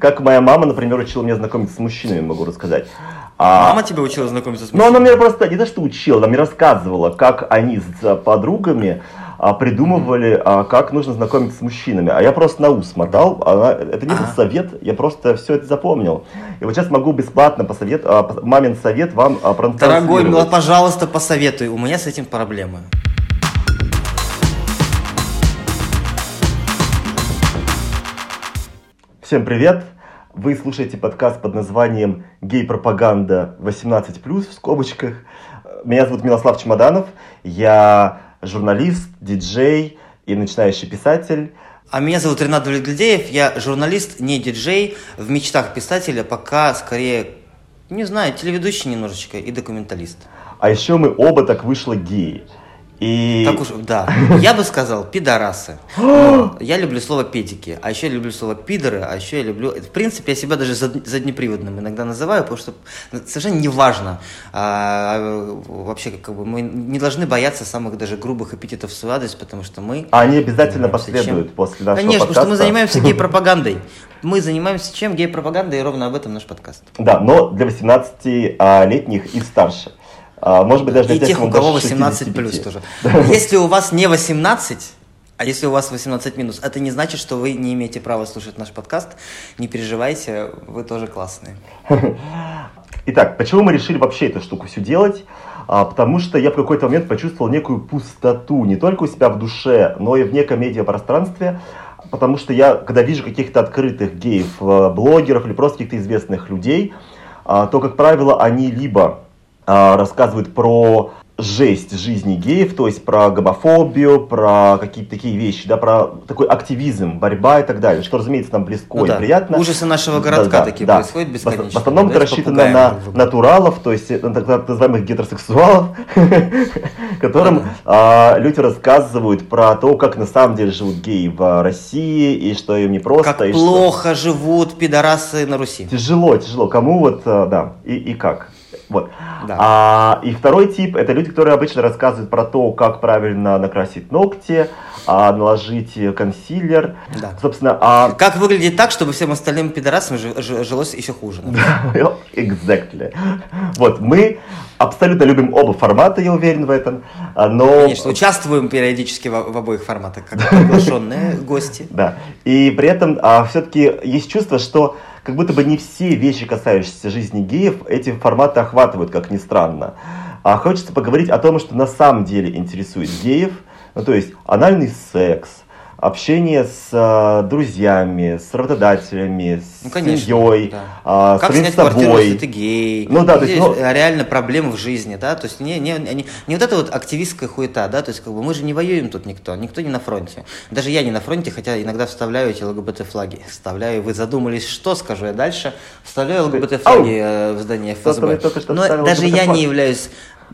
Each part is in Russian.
Как моя мама, например, учила меня знакомиться с мужчинами, могу рассказать. А... Мама тебя учила знакомиться с мужчинами? Ну, она меня просто не то, что учила, она мне рассказывала, как они с подругами а, придумывали, а, как нужно знакомиться с мужчинами. А я просто на ус мотал, она, это не был а. совет, я просто все это запомнил. И вот сейчас могу бесплатно посовет, а, мамин совет вам а, Дорогой, ну, пожалуйста, посоветуй, у меня с этим проблемы. Всем привет! Вы слушаете подкаст под названием «Гей-пропаганда 18+,» в скобочках. Меня зовут Милослав Чемоданов, я журналист, диджей и начинающий писатель. А меня зовут Ренат Давлетглядеев, я журналист, не диджей, в мечтах писателя, пока скорее, не знаю, телеведущий немножечко и документалист. А еще мы оба так вышло геи. И... Так уж, да. Я бы сказал пидорасы. я люблю слово педики, а еще я люблю слово пидоры, а еще я люблю... В принципе, я себя даже заднеприводным иногда называю, потому что совершенно не важно. А, вообще, как бы, мы не должны бояться самых даже грубых эпитетов в свой адрес, потому что мы... А они обязательно последуют чем... после нашего Конечно, подкаста. потому что мы занимаемся гей-пропагандой. Мы занимаемся чем? Гей-пропагандой, и ровно об этом наш подкаст. Да, но для 18-летних и старше. А, может быть, даже для и тех, у кого 18 плюс тоже. Если у вас не 18, а если у вас 18 минус, это не значит, что вы не имеете права слушать наш подкаст. Не переживайте, вы тоже классные. Итак, почему мы решили вообще эту штуку все делать? А, потому что я в какой-то момент почувствовал некую пустоту, не только у себя в душе, но и в неком медиапространстве, потому что я, когда вижу каких-то открытых геев, э, блогеров или просто каких-то известных людей, а, то, как правило, они либо а, рассказывают про жесть жизни геев, то есть про гомофобию, про какие-то такие вещи, да, про такой активизм, борьба и так далее, что, разумеется, нам близко ну, и да. приятно. Ужасы нашего городка да, такие да. происходят бесконечно. В основном да, это рассчитано на натуралов, то есть на так называемых гетеросексуалов, которым а, люди рассказывают про то, как на самом деле живут геи в России, и что им не просто. Как плохо живут пидорасы на Руси. Тяжело, тяжело. Кому вот, а, да, и как. Вот. Да. А, и второй тип это люди, которые обычно рассказывают про то, как правильно накрасить ногти, а, наложить консилер. Да. Собственно, а... Как выглядит так, чтобы всем остальным пидорасам жилось еще хуже. exactly. Вот, мы абсолютно любим оба формата, я уверен в этом. А, но... Конечно, участвуем периодически в, в обоих форматах, как приглашенные гости. Да. И при этом а, все-таки есть чувство, что как будто бы не все вещи, касающиеся жизни геев, эти форматы охватывают, как ни странно. А хочется поговорить о том, что на самом деле интересует геев, ну то есть анальный секс, общение с э, друзьями, с работодателями, с ну, конечно, семьей, да. э, как снять собой. квартиру, если ты гей, ну, да, то есть, ну, реально проблемы в жизни, да, то есть не, не, не, не вот эта вот активистская хуета, да, то есть как бы мы же не воюем тут никто, никто не на фронте, даже я не на фронте, хотя иногда вставляю эти ЛГБТ-флаги, вставляю, вы задумались, что скажу я дальше, вставляю ЛГБТ-флаги э, в здание ФСБ, но даже я не являюсь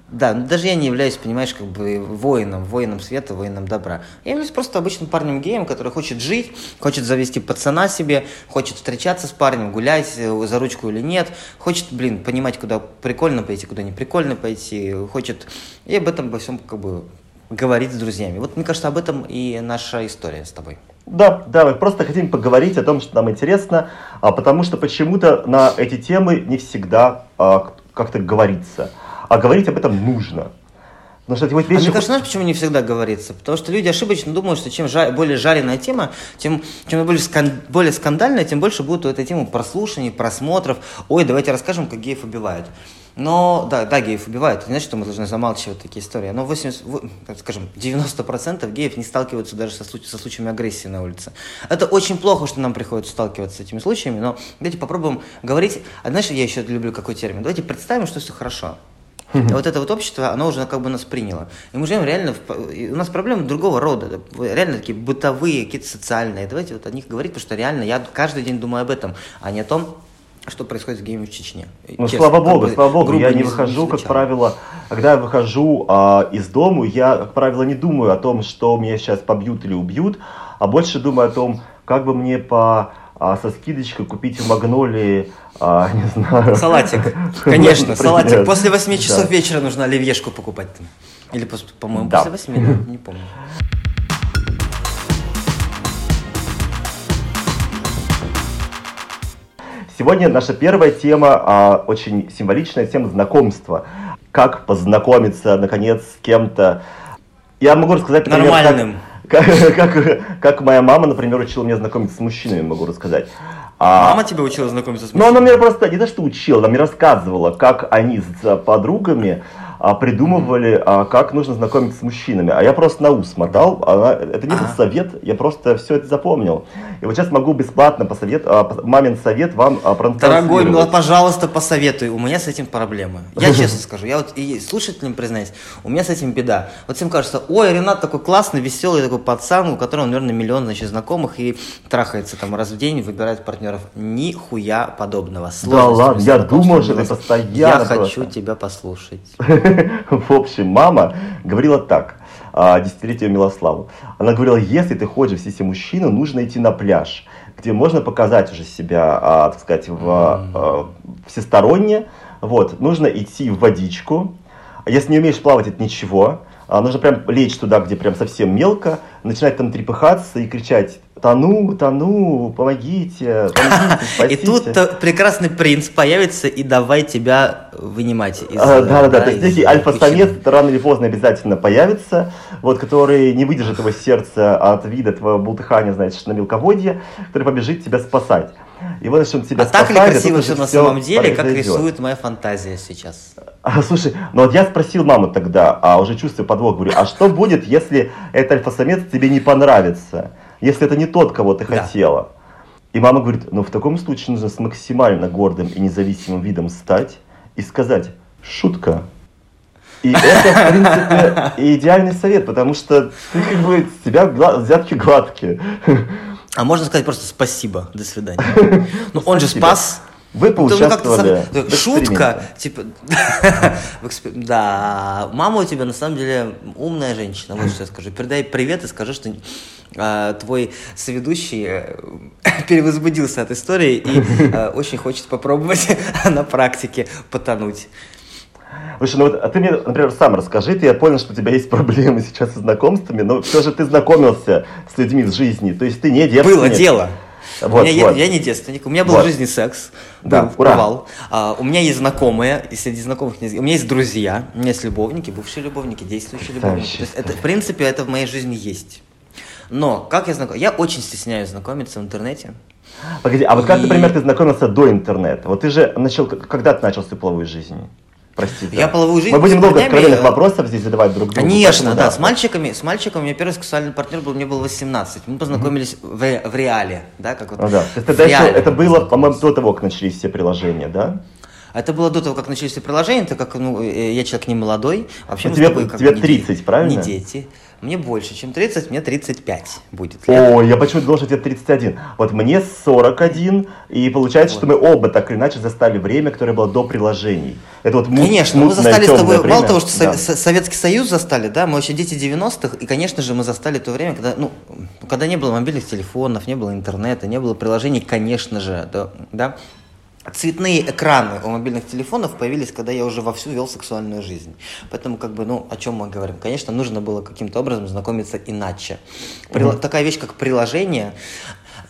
да, даже я не являюсь, понимаешь, как бы воином, воином света, воином добра. Я являюсь просто обычным парнем-геем, который хочет жить, хочет завести пацана себе, хочет встречаться с парнем, гулять э, за ручку или нет, хочет, блин, понимать, куда прикольно пойти, куда не прикольно пойти, хочет и об этом во всем как бы говорить с друзьями. Вот мне кажется, об этом и наша история с тобой. Да, да, мы просто хотим поговорить о том, что нам интересно, а, потому что почему-то на эти темы не всегда а, как-то говорится а говорить об этом нужно. Потому что вот вещи... А мне кажется, знаешь, почему не всегда говорится? Потому что люди ошибочно думают, что чем жар... более жареная тема, тем чем более, скан... более скандальная, тем больше будет у этой темы прослушаний, просмотров. Ой, давайте расскажем, как геев убивают. Но, да, да, геев убивают. Это не значит, что мы должны замалчивать такие истории. Но 80, скажем, 90% геев не сталкиваются даже со, случ... со случаями агрессии на улице. Это очень плохо, что нам приходится сталкиваться с этими случаями, но давайте попробуем говорить. А знаешь, я еще люблю какой термин? Давайте представим, что все хорошо. Mm-hmm. Вот это вот общество, оно уже как бы нас приняло. И мы живем реально, в, у нас проблемы другого рода, реально такие бытовые, какие-то социальные. Давайте вот о них говорить, потому что реально я каждый день думаю об этом, а не о том, что происходит с геями в Чечне. Ну, Честно, слава богу, слава богу, я не, не выхожу, не как правило, когда я выхожу а, из дома, я, как правило, не думаю о том, что меня сейчас побьют или убьют, а больше думаю о том, как бы мне по а со скидочкой купить в Магнолии, а, не знаю. Салатик, конечно, салатик. После 8 часов вечера нужно оливьешку покупать. Или, по-моему, после 8, не помню. Сегодня наша первая тема, а, очень символичная тема знакомства. Как познакомиться, наконец, с кем-то. Я могу рассказать, например, Нормальным. Как, как, как, как моя мама, например, учила меня знакомиться с мужчинами, могу рассказать. А, Мама тебя учила знакомиться с мужчинами? Ну, она меня просто не то, что учила, она мне рассказывала, как они с подругами а, придумывали, а, как нужно знакомиться с мужчинами. А я просто на ус мотал. Она, это не был совет, я просто все это запомнил. И вот сейчас могу бесплатно посовет, а, мамин совет вам а, Дорогой, ну, пожалуйста, посоветуй. У меня с этим проблемы. Я честно скажу, я вот и слушателям признаюсь, у меня с этим беда. Вот всем кажется, ой, Ренат такой классный, веселый такой пацан, у которого, наверное, миллион, значит, знакомых и трахается там раз в день, выбирает партнеров. Нихуя подобного. да ладно, я думаю, что ты постоянно Я хочу тебя послушать. В общем, мама говорила так, а, десятилетию Милославу. Она говорила, если ты хочешь в сиси мужчину, нужно идти на пляж, где можно показать уже себя, а, так сказать, в, а, всесторонне. Вот, нужно идти в водичку. Если не умеешь плавать, это ничего. Нужно прям лечь туда, где прям совсем мелко, начинать там трепыхаться и кричать тону, тону, помогите, помогите, спасите. И тут прекрасный принц появится и давай тебя вынимать из а, Да, да, да, то есть некий альфа-самец рано или поздно обязательно появится, вот, который не выдержит его сердца от вида твоего бултыхания, значит, на мелководье, который побежит тебя спасать. И вот если он тебя а спасает, так ли красиво все на самом деле, как рисует моя фантазия сейчас? А, слушай, ну вот я спросил маму тогда, а уже чувствую подвох, говорю, а что будет, если этот альфа-самец тебе не понравится? если это не тот, кого ты да. хотела. И мама говорит, ну в таком случае нужно с максимально гордым и независимым видом стать и сказать, шутка. И это, в принципе, идеальный совет, потому что ты как бы с тебя взятки гладкие. А можно сказать просто спасибо, до свидания. Ну он же спас. Вы ну, поучаствовали. Ну, шутка, типа, да, мама у тебя на самом деле умная женщина, вот что я скажу. Передай привет и скажи, что а, твой соведущий э, перевозбудился от истории и э, очень хочет попробовать на практике потонуть. Слушай, ну вот а ты мне, например, сам расскажи, ты я понял, что у тебя есть проблемы сейчас со знакомствами, но все же ты знакомился с людьми в жизни, то есть ты не девственник. Было дело. Вот, у меня, вот. я, я не девственник, у меня был вот. в жизни секс, да, был ура. провал. А, у меня есть знакомые, и среди знакомых у меня есть друзья, у меня есть любовники, бывшие любовники, действующие любовники. То есть это, в принципе, это в моей жизни есть. Но как я знаком? Я очень стесняюсь знакомиться в интернете. Погоди, а вот и... как, например, ты знакомился до интернета? Вот ты же начал, когда ты начал свою половую жизнь? Простите. Я половую жизнь. Мы будем много откровенных вопросов здесь задавать друг другу. Конечно, да. да. С мальчиками, с мальчиком у меня первый сексуальный партнер был, мне было 18. Мы познакомились mm-hmm. в, в реале, да, как вот. Ну, да. То есть это, еще, это было, по-моему, до того, как начались все приложения, да? Это было до того, как начались все приложения, так как ну, э, я человек не молодой. Вообще ну, тебе, тобой, как тебе 30, не, правильно? Не дети. Мне больше, чем 30, мне 35 будет. Лет. О, я почему-то что тебе 31. Вот мне 41, и получается, вот. что мы оба так или иначе застали время, которое было до приложений. Это вот Конечно, мы застали с тобой, время. мало того, что да. Советский Союз застали, да, мы вообще дети 90-х, и, конечно же, мы застали то время, когда, ну, когда не было мобильных телефонов, не было интернета, не было приложений, конечно же, да, да цветные экраны у мобильных телефонов появились, когда я уже вовсю вел сексуальную жизнь. Поэтому, как бы, ну, о чем мы говорим? Конечно, нужно было каким-то образом знакомиться иначе. Прил... Mm-hmm. Такая вещь, как приложение,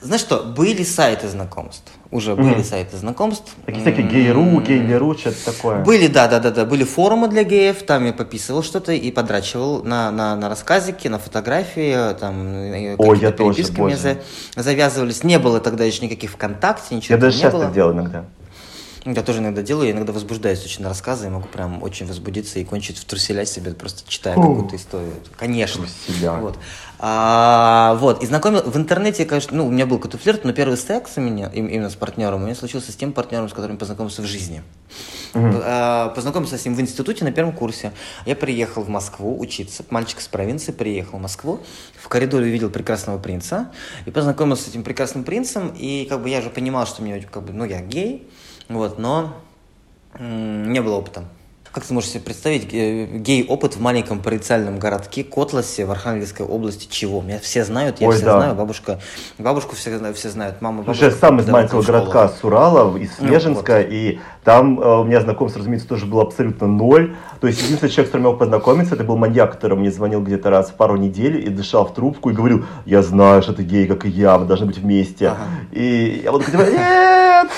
знаешь что, были сайты знакомств. Уже были сайты знакомств. Такие всякие гей.ру, гей.леру, что-то такое. Были, да, да, да, да. Были форумы для геев, там я пописывал что-то и подрачивал на, на, на рассказики, на фотографии, там О, я тоже, мне за, завязывались. Не было тогда еще никаких ВКонтакте, ничего Я даже сейчас было. так делаю иногда. Я тоже иногда делаю, я иногда возбуждаюсь очень на рассказы, я могу прям очень возбудиться и кончить в труселя себе, просто читая какую-то историю. Конечно. Труселя. Вот. А, вот, и знакомил, в интернете, конечно, ну, у меня был какой-то флирт, но первый секс у меня, именно с партнером, у меня случился с тем партнером, с которым познакомился в жизни. Mm-hmm. А, познакомился с ним в институте на первом курсе. Я приехал в Москву учиться, мальчик из провинции приехал в Москву, в коридоре увидел прекрасного принца, и познакомился с этим прекрасным принцем, и как бы я же понимал, что мне, как бы, ну, я гей, вот, но не было опыта. Как ты можешь себе представить гей-опыт в маленьком провинциальном городке Котласе в Архангельской области чего? Меня все знают, я Ой, все да. знаю, бабушка, бабушку все, все знают, мама, бабушка. Я сам из маленького городка с Урала, из Снежинска, ну, вот. и там э, у меня знакомство, разумеется, тоже было абсолютно ноль. То есть единственный человек, с которым я мог познакомиться, это был маньяк, который мне звонил где-то раз в пару недель и дышал в трубку и говорил, я знаю, что ты гей, как и я, мы должны быть вместе. Ага. И я вот говорю, нет!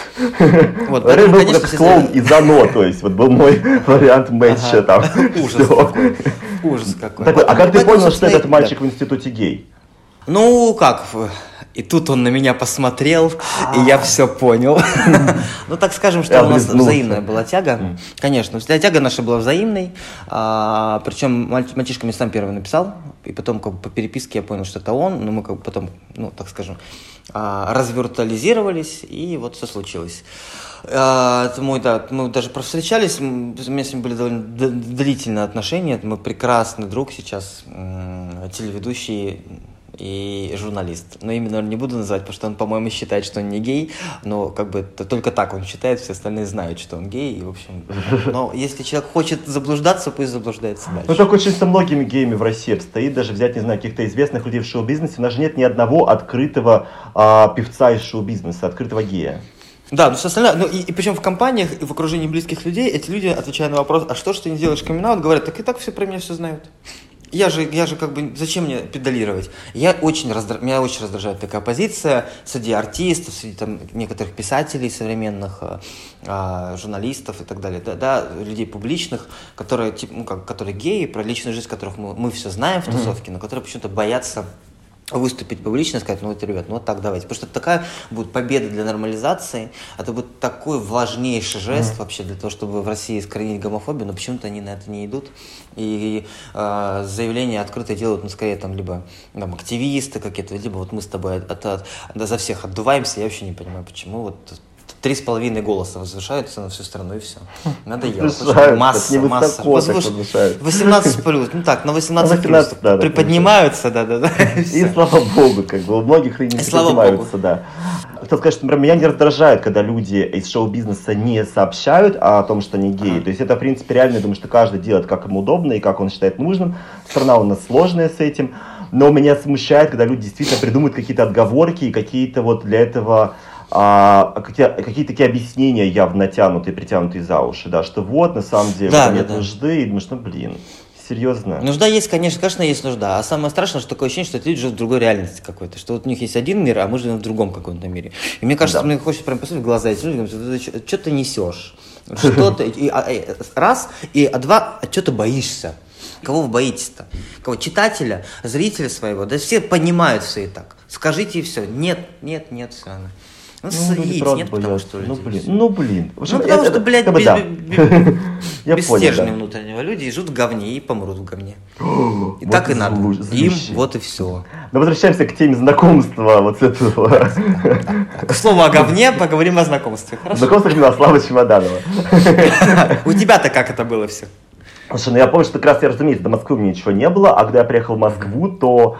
Вот, Рэй был как клоун из Оно, то есть вот был мой вариант матча там. Ужас какой. Ужас какой. А как ты понял, что этот мальчик в институте гей? Ну, как, и тут он на меня посмотрел, и я все понял. Ну, так скажем, что у нас взаимная была тяга. Конечно, тяга наша была взаимной. А, Причем мальчишка мне сам первый написал, и потом как бы по переписке я понял, что это он, но мы как бы потом, ну, так скажем, а, развиртуализировались, и вот все случилось. А, это мой, да, мы даже провстречались, меня с ним были довольно длительные отношения, мы прекрасный друг сейчас, телеведущий и журналист. Но именно не буду называть, потому что он, по-моему, считает, что он не гей, но как бы только так он считает, все остальные знают, что он гей, и, в общем, но если человек хочет заблуждаться, пусть заблуждается дальше. Ну, так очень со многими геями в России обстоит, даже взять, не знаю, каких-то известных людей в шоу-бизнесе, у нас же нет ни одного открытого а, певца из шоу-бизнеса, открытого гея. Да, но все остальное, ну и, и причем в компаниях и в окружении близких людей эти люди, отвечая на вопрос, а что ж ты не делаешь камин говорят, так и так все про меня все знают. Я же, я же как бы, зачем мне педалировать? Я очень раздра... Меня очень раздражает такая позиция среди артистов, среди там, некоторых писателей современных, э, журналистов и так далее, да, да, людей публичных, которые, типа, ну, как, которые геи, про личную жизнь которых мы, мы все знаем в тусовке, mm-hmm. но которые почему-то боятся выступить публично и сказать, ну вот, ребят, ну вот так давайте. Потому что это такая будет победа для нормализации, это будет такой важнейший жест mm-hmm. вообще для того, чтобы в России искоренить гомофобию, но почему-то они на это не идут. И э, заявления открытые делают, ну, скорее, там, либо там, активисты какие-то, либо вот мы с тобой от, от, от, за всех отдуваемся, я вообще не понимаю, почему вот три с половиной голоса возвышаются на всю страну, и все. Надоело. Масса, масса. Возвыш... 18 плюс. Ну так, на 18, 18 плюс. Да, приподнимаются, да, да, да. И слава богу, как бы у многих и не приподнимаются, да. Хотел сказать, что, например, меня не раздражает, когда люди из шоу-бизнеса не сообщают о том, что они геи. То есть это, в принципе, реально, я думаю, что каждый делает, как ему удобно и как он считает нужным. Страна у нас сложная с этим. Но меня смущает, когда люди действительно придумывают какие-то отговорки и какие-то вот для этого а, какие, какие такие объяснения явно натянутые, притянутые за уши, да, что вот, на самом деле, да, нет да, нужды, и думаешь, ну, блин, серьезно. Нужда есть, конечно, конечно, есть нужда. А самое страшное, что такое ощущение, что эти люди живут в другой реальности какой-то. Что вот у них есть один мир, а мы живем в другом каком-то мире. И мне кажется, да. мне хочется прям посмотреть в глаза эти люди, говорят, что ты несешь? Что ты, и, а, и, раз, и а два, а что ты боишься? Кого вы боитесь-то? Кого? Читателя, зрителя своего? Да все понимают все и так. Скажите и все. Нет, нет, нет, все. Ну, ну яиц нет, потому что Ну, блин, ну, блин. ну, потому что, блядь, как бы, да. без стержня внутреннего люди живут в говне и помрут в говне. И так и надо. Им вот и все. Но возвращаемся к теме знакомства вот с этого. К слову о говне поговорим о знакомстве. Знакомство именно Слава Чемоданова. У тебя-то как это было все? Слушай, ну я помню, что как раз я, разумеется, до Москвы у меня ничего не было, а когда я приехал в Москву, то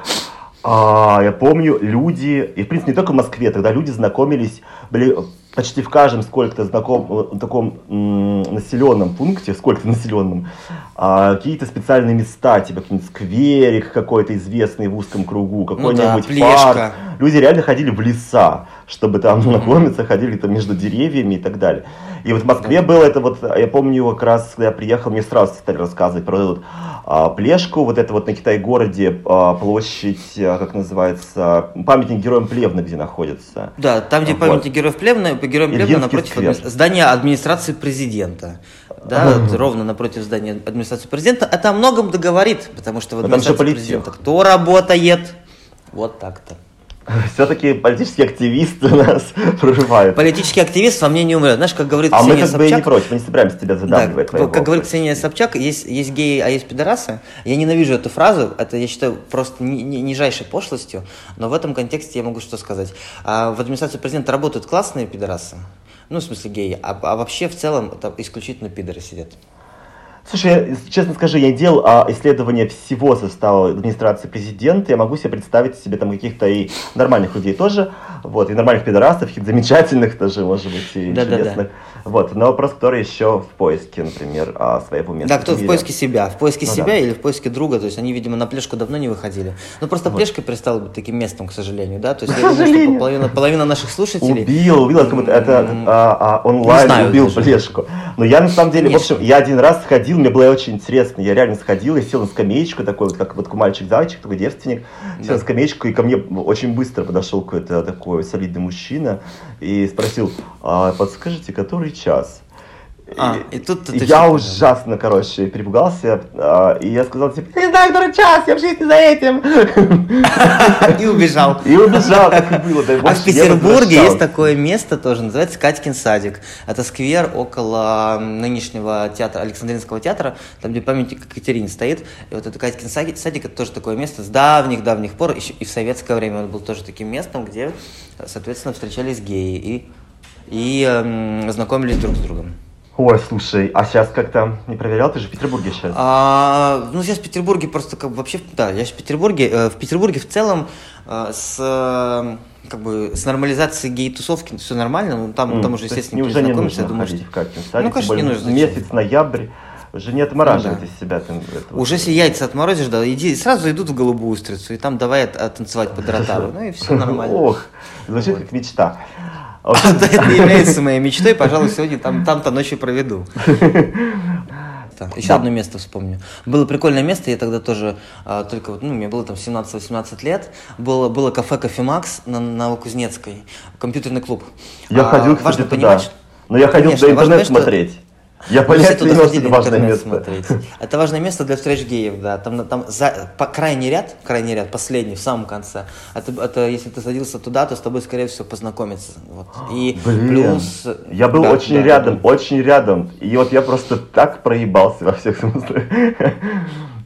а, я помню, люди, и в принципе не только в Москве, тогда люди знакомились, были почти в каждом сколько-то знаком, э, таком м, населенном пункте, сколько-то населенном, а, какие-то специальные места, типа какой-нибудь скверик какой-то известный в узком кругу, какой-нибудь ну да, парк. Люди реально ходили в леса, чтобы там знакомиться, ходили там между деревьями и так далее. И вот в Москве было это вот, я помню как раз, когда я приехал, мне сразу стали рассказывать про эту а, Плешку, вот это вот на Китай-городе а, площадь, а, как называется, памятник героям Плевны, где находится. Да, там, где вот. памятник героев Плевны, по героям Плевны напротив сквер. здания администрации президента. Да, вот ровно напротив здания администрации президента. Это о многом договорит, потому что в администрации президента кто работает? Вот так-то. Все-таки политические активисты нас прорывают. Политический активист во мне не умрет. Знаешь, как говорит а Ксения мы как бы и не против, мы не собираемся тебя задавливать. Да, как говорит Ксения Собчак, есть, есть геи, а есть пидорасы. Я ненавижу эту фразу, это я считаю просто ни, ни, нижайшей пошлостью, но в этом контексте я могу что сказать. А в администрации президента работают классные пидорасы, ну, в смысле геи, а, а вообще в целом это исключительно пидоры сидят. Слушай, я, честно скажу, я делал а, исследование всего состава администрации президента. Я могу себе представить себе там каких-то и нормальных людей тоже, вот, и нормальных пидорасов, и замечательных тоже, может быть, и да, чудесных. Да, да. Вот, но вопрос, который еще в поиске, например, а, своего места. Да, кто в, в поиске себя. В поиске ну, себя да. или в поиске друга. То есть они, видимо, на плешку давно не выходили. Ну, просто вот. плешка перестала быть таким местом, к сожалению, да? То есть я думаю, что половина, половина наших слушателей... Убил, убил, как будто это а, а, онлайн знаю, убил даже. плешку. Но я на самом деле, Конечно. в общем, я один раз сходил, мне было очень интересно. Я реально сходил, я сел на скамеечку, такой вот, как вот мальчик-зайчик, такой девственник, сел да. на скамеечку, и ко мне очень быстро подошел какой-то такой солидный мужчина и спросил, а, подскажите, который час? А, и, и тут я ужасно, короче, перепугался, а, и я сказал, типа, не знаю, который час, я в жизни за этим. И убежал. И убежал, так и было. А в Петербурге есть такое место тоже, называется Катькин садик. Это сквер около нынешнего театра, Александринского театра, там, где памятник Екатерине стоит. И вот это Катькин садик, это тоже такое место с давних-давних пор, еще и в советское время он был тоже таким местом, где, соответственно, встречались геи и, и эм, знакомились друг с другом. Ой, слушай, а сейчас как-то не проверял? Ты же в Петербурге сейчас. А, ну, сейчас в Петербурге просто как бы вообще, да, я в Петербурге. Э, в Петербурге в целом э, с э, как бы с нормализацией гей-тусовки все нормально, ну там, mm, там уже, естественно, никто не знакомится, я думаю, что... в Катин ну, конечно, не нужно. Месяц ноябрь, уже не отмораживать ну, да. из себя. Там, этого. Уже если яйца отморозишь, да, иди, сразу идут в голубую устрицу, и там давай танцевать под ротару, ну и все нормально. Ох, звучит как мечта. Это является моей мечтой, пожалуй, сегодня там, там-то ночью проведу. Так, еще да. одно место вспомню. Было прикольное место, я тогда тоже, а, только вот, ну, мне было там 17-18 лет, было, было кафе Кофемакс на Новокузнецкой, компьютерный клуб. Я а, ходил, кстати, важно туда. понимать, Но я ходил Конечно, интернет смотреть. Я не имел, что это важное место. Смотреть. Это важное место для встреч геев, да. Там, там за, по, крайний ряд, крайний ряд, последний, в самом конце. Это, это если ты садился туда, то с тобой, скорее всего, познакомиться. Вот. И Блин, плюс... Я был да, очень да, рядом, да. очень рядом. И вот я просто так проебался во всех смыслах.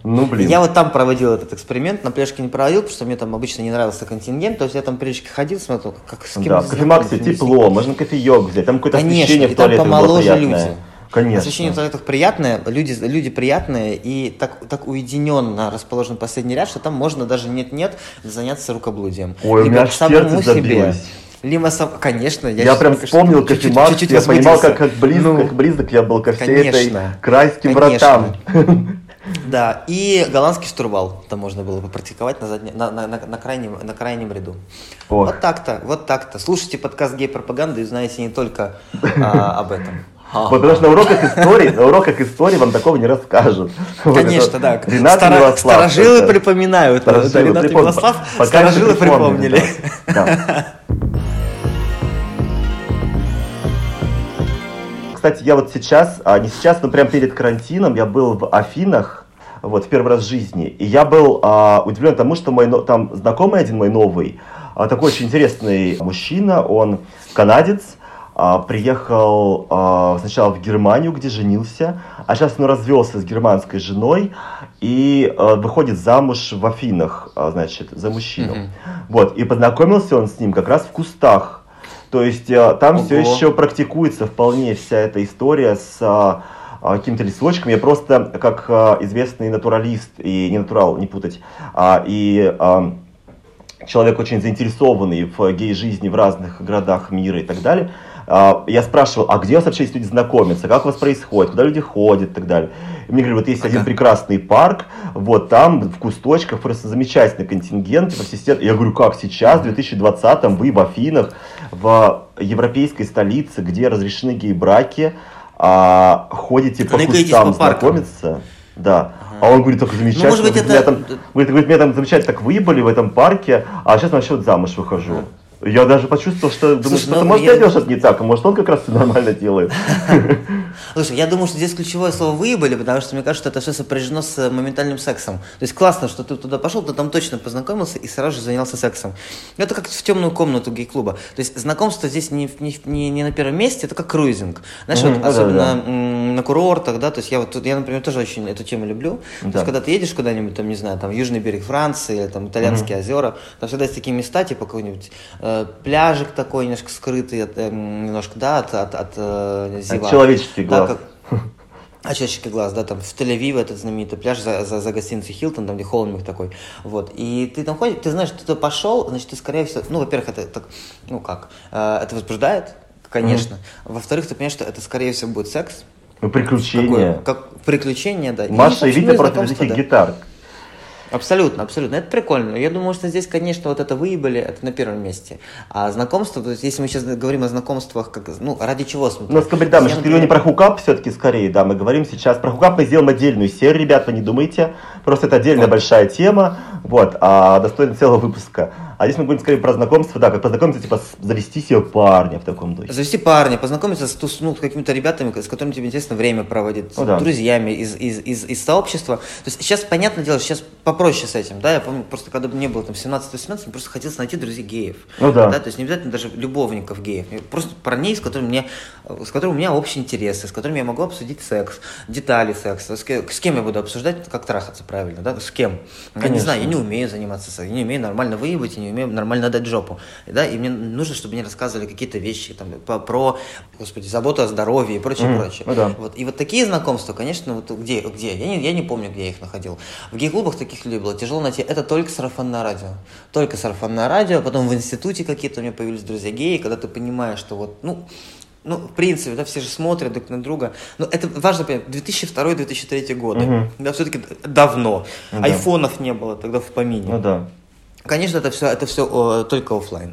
Ну, блин. Я вот там проводил этот эксперимент, на пляжке не проводил, потому что мне там обычно не нравился контингент, то есть я там периодически ходил, смотрел, как с кем Да, в кофемаксе тепло, можно кофеек взять, там какое-то Конечно, освещение в туалете там помоложе люди. Конечно. Освещение в туалетах приятное, люди, люди приятные и так, так уединенно расположен последний ряд, что там можно даже нет-нет заняться рукоблудием. Ой, Либо у меня аж самому себе. Либо сам, конечно, я, я прям вспомнил кофемат, я понимал, как, как, близко, ну, как близок я был ко всей конечно, этой крайским конечно. вратам. Да, и голландский штурвал там можно было бы практиковать на, задне, на, на, на, на, крайнем, на крайнем ряду. Ох. Вот так-то, вот так-то. Слушайте подкаст гей-пропаганды и знаете не только а, об этом. Вот, потому что на уроках истории, на уроках истории вам такого не расскажут. Конечно, вот да. Ренат Стара... Милослав, старожилы это... припоминают. Старожилы, Ренат припом... Милослав, старожилы припомнили. Да. Кстати, я вот сейчас, а не сейчас, но прямо перед карантином, я был в Афинах, вот, в первый раз в жизни. И я был а, удивлен тому, что мой, там знакомый один мой новый, а, такой очень интересный мужчина, он канадец, приехал а, сначала в Германию, где женился, а сейчас он развелся с германской женой и а, выходит замуж в Афинах, значит, за мужчину. Mm-hmm. Вот, и познакомился он с ним как раз в кустах. То есть там Ого. все еще практикуется вполне вся эта история с какими-то листочками. Я просто, как известный натуралист, и не натурал, не путать, и человек очень заинтересованный в гей-жизни в разных городах мира и так далее, а, я спрашивал, а где у вас вообще есть люди знакомятся, как у вас происходит, куда люди ходят и так далее. И мне говорят, вот есть ага. один прекрасный парк, вот там в кусточках просто замечательный контингент, типа Я говорю, как сейчас, в 2020-м, вы в Афинах, в европейской столице, где разрешены гей-браки, а, ходите по кустам по знакомиться. Да. А он говорит, так замечательно. Ну, может быть, это... меня там, говорит, меня там замечательно так выебали в этом парке, а сейчас вообще вот замуж выхожу. Ага. Я даже почувствовал, что думаю, Слушай, что, ну, может, я что-то не так, а может, он как раз все нормально делает. Слушай, я думаю, что здесь ключевое слово «выебали», потому что мне кажется, это все сопряжено с моментальным сексом. То есть классно, что ты туда пошел, ты там точно познакомился и сразу же занялся сексом. Это как в темную комнату гей-клуба. То есть знакомство здесь не, не, не, не на первом месте, это как круизинг. Знаешь, mm-hmm, вот, особенно да, да. на курортах, да, то есть я вот, я, например, тоже очень эту тему люблю. Да. То есть когда ты едешь куда-нибудь, там, не знаю, там, Южный берег Франции, или там, Итальянские mm-hmm. озера, там всегда есть такие места, типа какой-нибудь э, пляжик такой немножко скрытый, от, э, немножко, да, от, от, от э, зева. От человеческих глаз. Да, как, а чашечка глаз, да, там в Тель-Авиве этот знаменитый пляж за, за, за гостиницей Хилтон, там где холмик такой, вот, и ты там ходишь, ты знаешь, ты туда пошел, значит, ты, скорее всего, ну, во-первых, это так, ну как, э, это возбуждает, конечно. Mm. Во-вторых, ты понимаешь, что это, скорее всего, будет секс. Ну, приключения. Какое? Как приключения, да. Маша и, и Витя против да. гитар. Абсолютно, абсолютно. Это прикольно. Я думаю, что здесь, конечно, вот это выебали, это на первом месте. А знакомство, то есть если мы сейчас говорим о знакомствах, как, ну, ради чего смотреть? Ну, скажем, да, мы же не про хукап все-таки скорее, да, мы говорим сейчас про хукап, мы сделаем отдельную серию, ребят, вы не думайте, просто это отдельная большая тема, вот, а достойна целого выпуска. А здесь мы будем скорее про знакомство, да, как познакомиться, типа, завести себе парня в таком духе. Завести парня, познакомиться с, ну, с какими-то ребятами, с которыми тебе интересно время проводить, ну, с да. друзьями из, из, из, из сообщества. То есть сейчас, понятное дело, сейчас попроще с этим, да, я помню, просто когда мне было там 17-18, мне просто хотелось найти друзей геев. Ну да. да. То есть не обязательно даже любовников геев, просто парней, с которыми, мне, с которыми у меня общие интересы, с которыми я могу обсудить секс, детали секса, с, с кем я буду обсуждать, как трахаться правильно, да, с кем. Конечно. Я не знаю, я не умею заниматься сексом, я не умею нормально выебать, я не умею нормально дать жопу. Да? И мне нужно, чтобы мне рассказывали какие-то вещи там, по, про, господи, заботу о здоровье и прочее, mm, прочее. Ну, да. вот. И вот такие знакомства, конечно, вот где, где? Я не, я не помню, где я их находил. В гей-клубах таких людей было тяжело найти. Это только сарафанное радио. Только сарафанное радио. Потом в институте какие-то у меня появились друзья геи, когда ты понимаешь, что вот, ну, ну, в принципе, да, все же смотрят друг на друга. Но это важно понять, 2002-2003 годы. Угу. Да, все-таки давно. Ну, Айфонов не было тогда в помине. Ну да. Конечно, это все, это все о, только офлайн.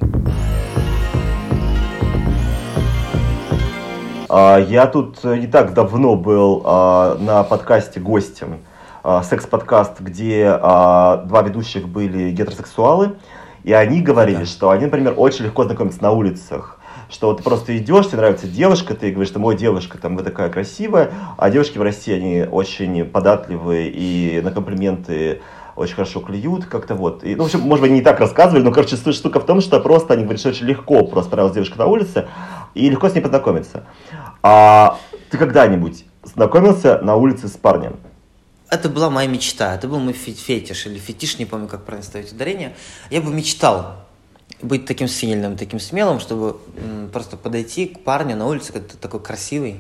А, я тут не так давно был а, на подкасте гостем, а, секс-подкаст, где два ведущих были гетеросексуалы, и они говорили, да. что они, например, очень легко знакомятся на улицах что вот ты просто идешь, тебе нравится девушка, ты говоришь, что мой девушка, там, вы такая красивая, а девушки в России, они очень податливые и на комплименты очень хорошо клюют, как-то вот. И, ну, в общем, может быть, не так рассказывали, но, короче, штука в том, что просто они говорят, что очень легко просто понравилась девушка на улице, и легко с ней познакомиться. А ты когда-нибудь знакомился на улице с парнем? Это была моя мечта, это был мой фетиш или фетиш, не помню, как правильно ставить ударение. Я бы мечтал быть таким сильным, таким смелым, чтобы просто подойти к парню на улице, когда ты такой красивый.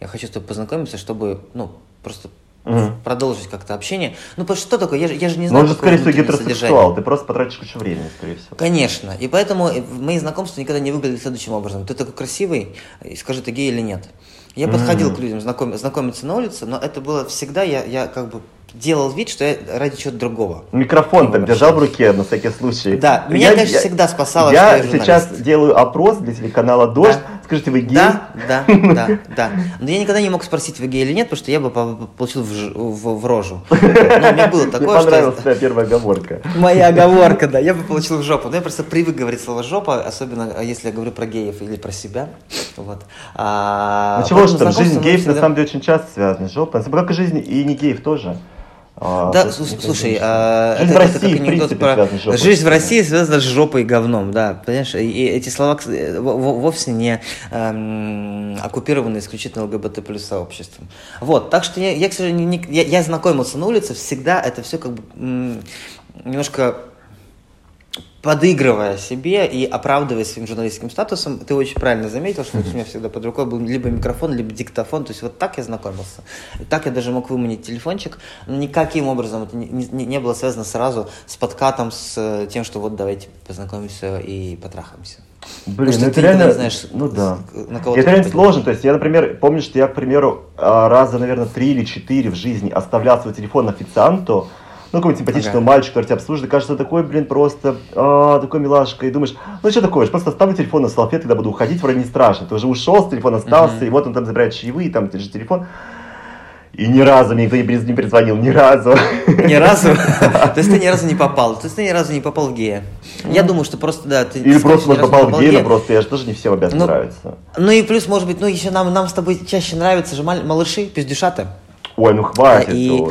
Я хочу с тобой познакомиться, чтобы, ну, просто угу. продолжить как-то общение. Ну, потому что что такое? Я, я же не знаю, Ну, он же, скорее всего, гетеросексуал, ты просто потратишь кучу времени, скорее всего. Конечно, и поэтому мои знакомства никогда не выглядели следующим образом. Ты такой красивый, скажи, ты гей или нет. Я mm подходил к людям знаком, знакомиться на улице, но это было всегда, я, я как бы делал вид, что я ради чего-то другого. Микрофон там держал в руке на всякий случай. Да, меня, я, конечно, я, всегда спасало, я, я сейчас делаю опрос для телеканала «Дождь». Да. Скажите, вы гей? Да, да, да, да. Но я никогда не мог спросить, вы гей или нет, потому что я бы получил в, в, в рожу. Но у меня было такое, Мне понравилась что... твоя первая оговорка. Моя оговорка, да. Я бы получил в жопу. Но я просто привык говорить слово «жопа», особенно если я говорю про геев или про себя. Вот. А, ну чего ж там, жизнь геев на самом деле очень часто связана с жопой. Как и жизнь и не геев тоже. А, да, слушай, а, жизнь это, в России, это как анекдот про... Жизнь в России связана с жопой и говном, да, понимаешь? И эти слова вовсе не эм, оккупированы исключительно ЛГБТ плюс сообществом. Вот, так что я, я к сожалению, не, я, я знакомился на улице, всегда это все как бы немножко подыгрывая себе и оправдывая своим журналистским статусом, ты очень правильно заметил, что mm-hmm. у меня всегда под рукой был либо микрофон, либо диктофон, то есть вот так я знакомился. И так я даже мог выманить телефончик, но никаким образом это не, не, не было связано сразу с подкатом, с э, тем, что вот давайте познакомимся и потрахаемся. Блин, ну это реально, знаешь, ну да. На кого это реально сложно, то есть я, например, помню, что я, к примеру, а, раза, наверное, три или четыре в жизни оставлял свой телефон официанту, ну, какой-нибудь симпатичного ага. мальчика, который тебя обслуживает, кажется, такой, блин, просто, а, такой милашка, и думаешь, ну, что такое, просто оставлю телефон на салфетке, когда буду уходить, вроде не страшно, ты уже ушел, с телефон остался, uh и вот он там забирает чаевые, там, держи телефон. И ни разу мне никто не, перезвонил, ни разу. Ни разу? То есть ты ни разу не попал? То есть ты ни разу не попал в гея? Я думаю, что просто, да, ты... Или просто, может, попал в гея, но просто я же тоже не всем обязан ну, нравиться. Ну и плюс, может быть, ну еще нам, нам с тобой чаще нравятся же малыши, пиздюшаты. Ой, ну хватит и...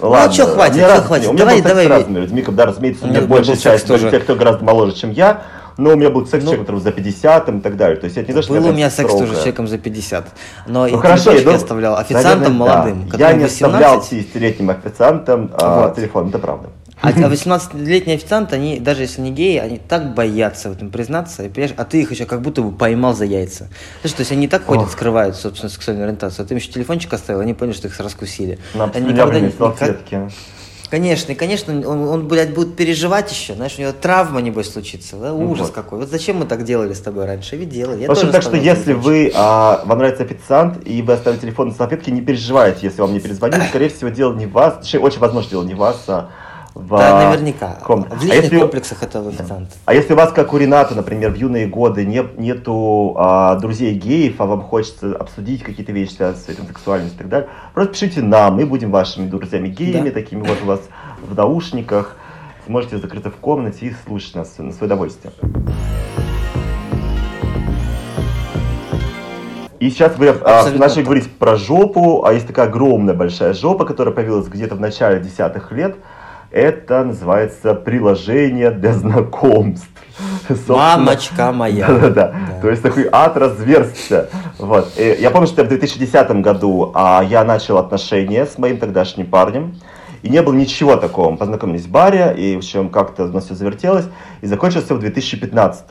Ну, Ладно, ну, что хватит, что хватит. У меня давай, был давай. с разными людьми, когда, разумеется, у меня большая часть тоже. тех, кто гораздо моложе, чем я, но у меня был секс ну, человек, который за 50 и так далее. То есть это не то, что Был у меня секс тоже с человеком за 50. Но ну, хорошо, я, я оставлял официантом наверное, молодым. Да. Я не 18... оставлял 50-летним официантом а, вот. телефон, это правда. А 18-летние официанты, они, даже если не геи, они так боятся в этом признаться, понимаешь, а ты их еще как будто бы поймал за яйца. Знаешь, то есть они так ходят, Ох. скрывают, собственно, сексуальную ориентацию, а ты им еще телефончик оставил, они поняли, что их раскусили. На они никогда не... Салфетки. Конечно, и, конечно, он, он, блядь, будет переживать еще, знаешь, у него травма, небось, случится, да? Ну ужас вот. какой. Вот зачем мы так делали с тобой раньше? Ведь делали. Я в общем, так что если вы, а, вам нравится официант, и вы оставите телефон на салфетке, не переживайте, если вам не перезвонили, скорее всего, дело не вас, точнее, очень возможно, дело не вас, а в, да, наверняка. Ком... В личных а если... комплексах этого официанта. А если у вас, как у Рената, например, в юные годы не, нету а, друзей геев, а вам хочется обсудить какие-то вещи, связанные с этим сексуальностью и так далее, просто пишите нам, мы будем вашими друзьями геями, да. такими вот у вас в наушниках. Сможете закрыться в комнате и слушать нас на свое удовольствие. И сейчас вы а, начали говорить про жопу, а есть такая огромная большая жопа, которая появилась где-то в начале десятых лет – это называется приложение для знакомств. Мамочка моя. Да, да, да. То есть такой ад разверзся. Вот. И я помню, что в 2010 году а, я начал отношения с моим тогдашним парнем. И не было ничего такого. Мы познакомились в баре, и в общем как-то у нас все завертелось. И закончилось все в 2015.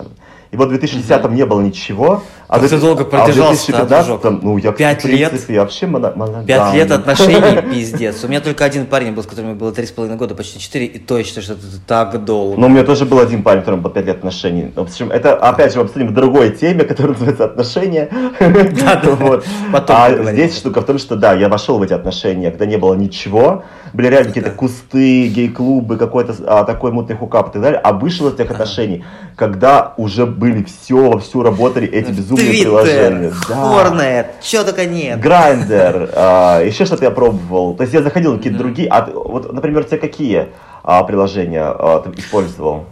И вот в 2010 не было ничего. А ты долго продержался, а в 2015 ну, я, Пять лет? вообще моногам. Пять лет отношений, пиздец. У меня только один парень был, с которым было три с половиной года, почти четыре, и то я считаю, что это так долго. Ну, у меня тоже был один парень, которому было пять лет отношений. В общем, это, опять же, мы обсудим в другой теме, которая называется отношения. Да, вот. Потом А здесь штука в том, что, да, я вошел в эти отношения, когда не было ничего, были реально какие-то кусты, гей-клубы, какой-то а, такой мутный хукап и так далее, а вышел из этих отношений, когда уже были все, вовсю работали эти безумные Приложения. Hornet, да. чего только нет. Grindr, а, еще что-то я пробовал. То есть я заходил на какие-то другие, а вот, например, те какие а, приложения а, ты использовал?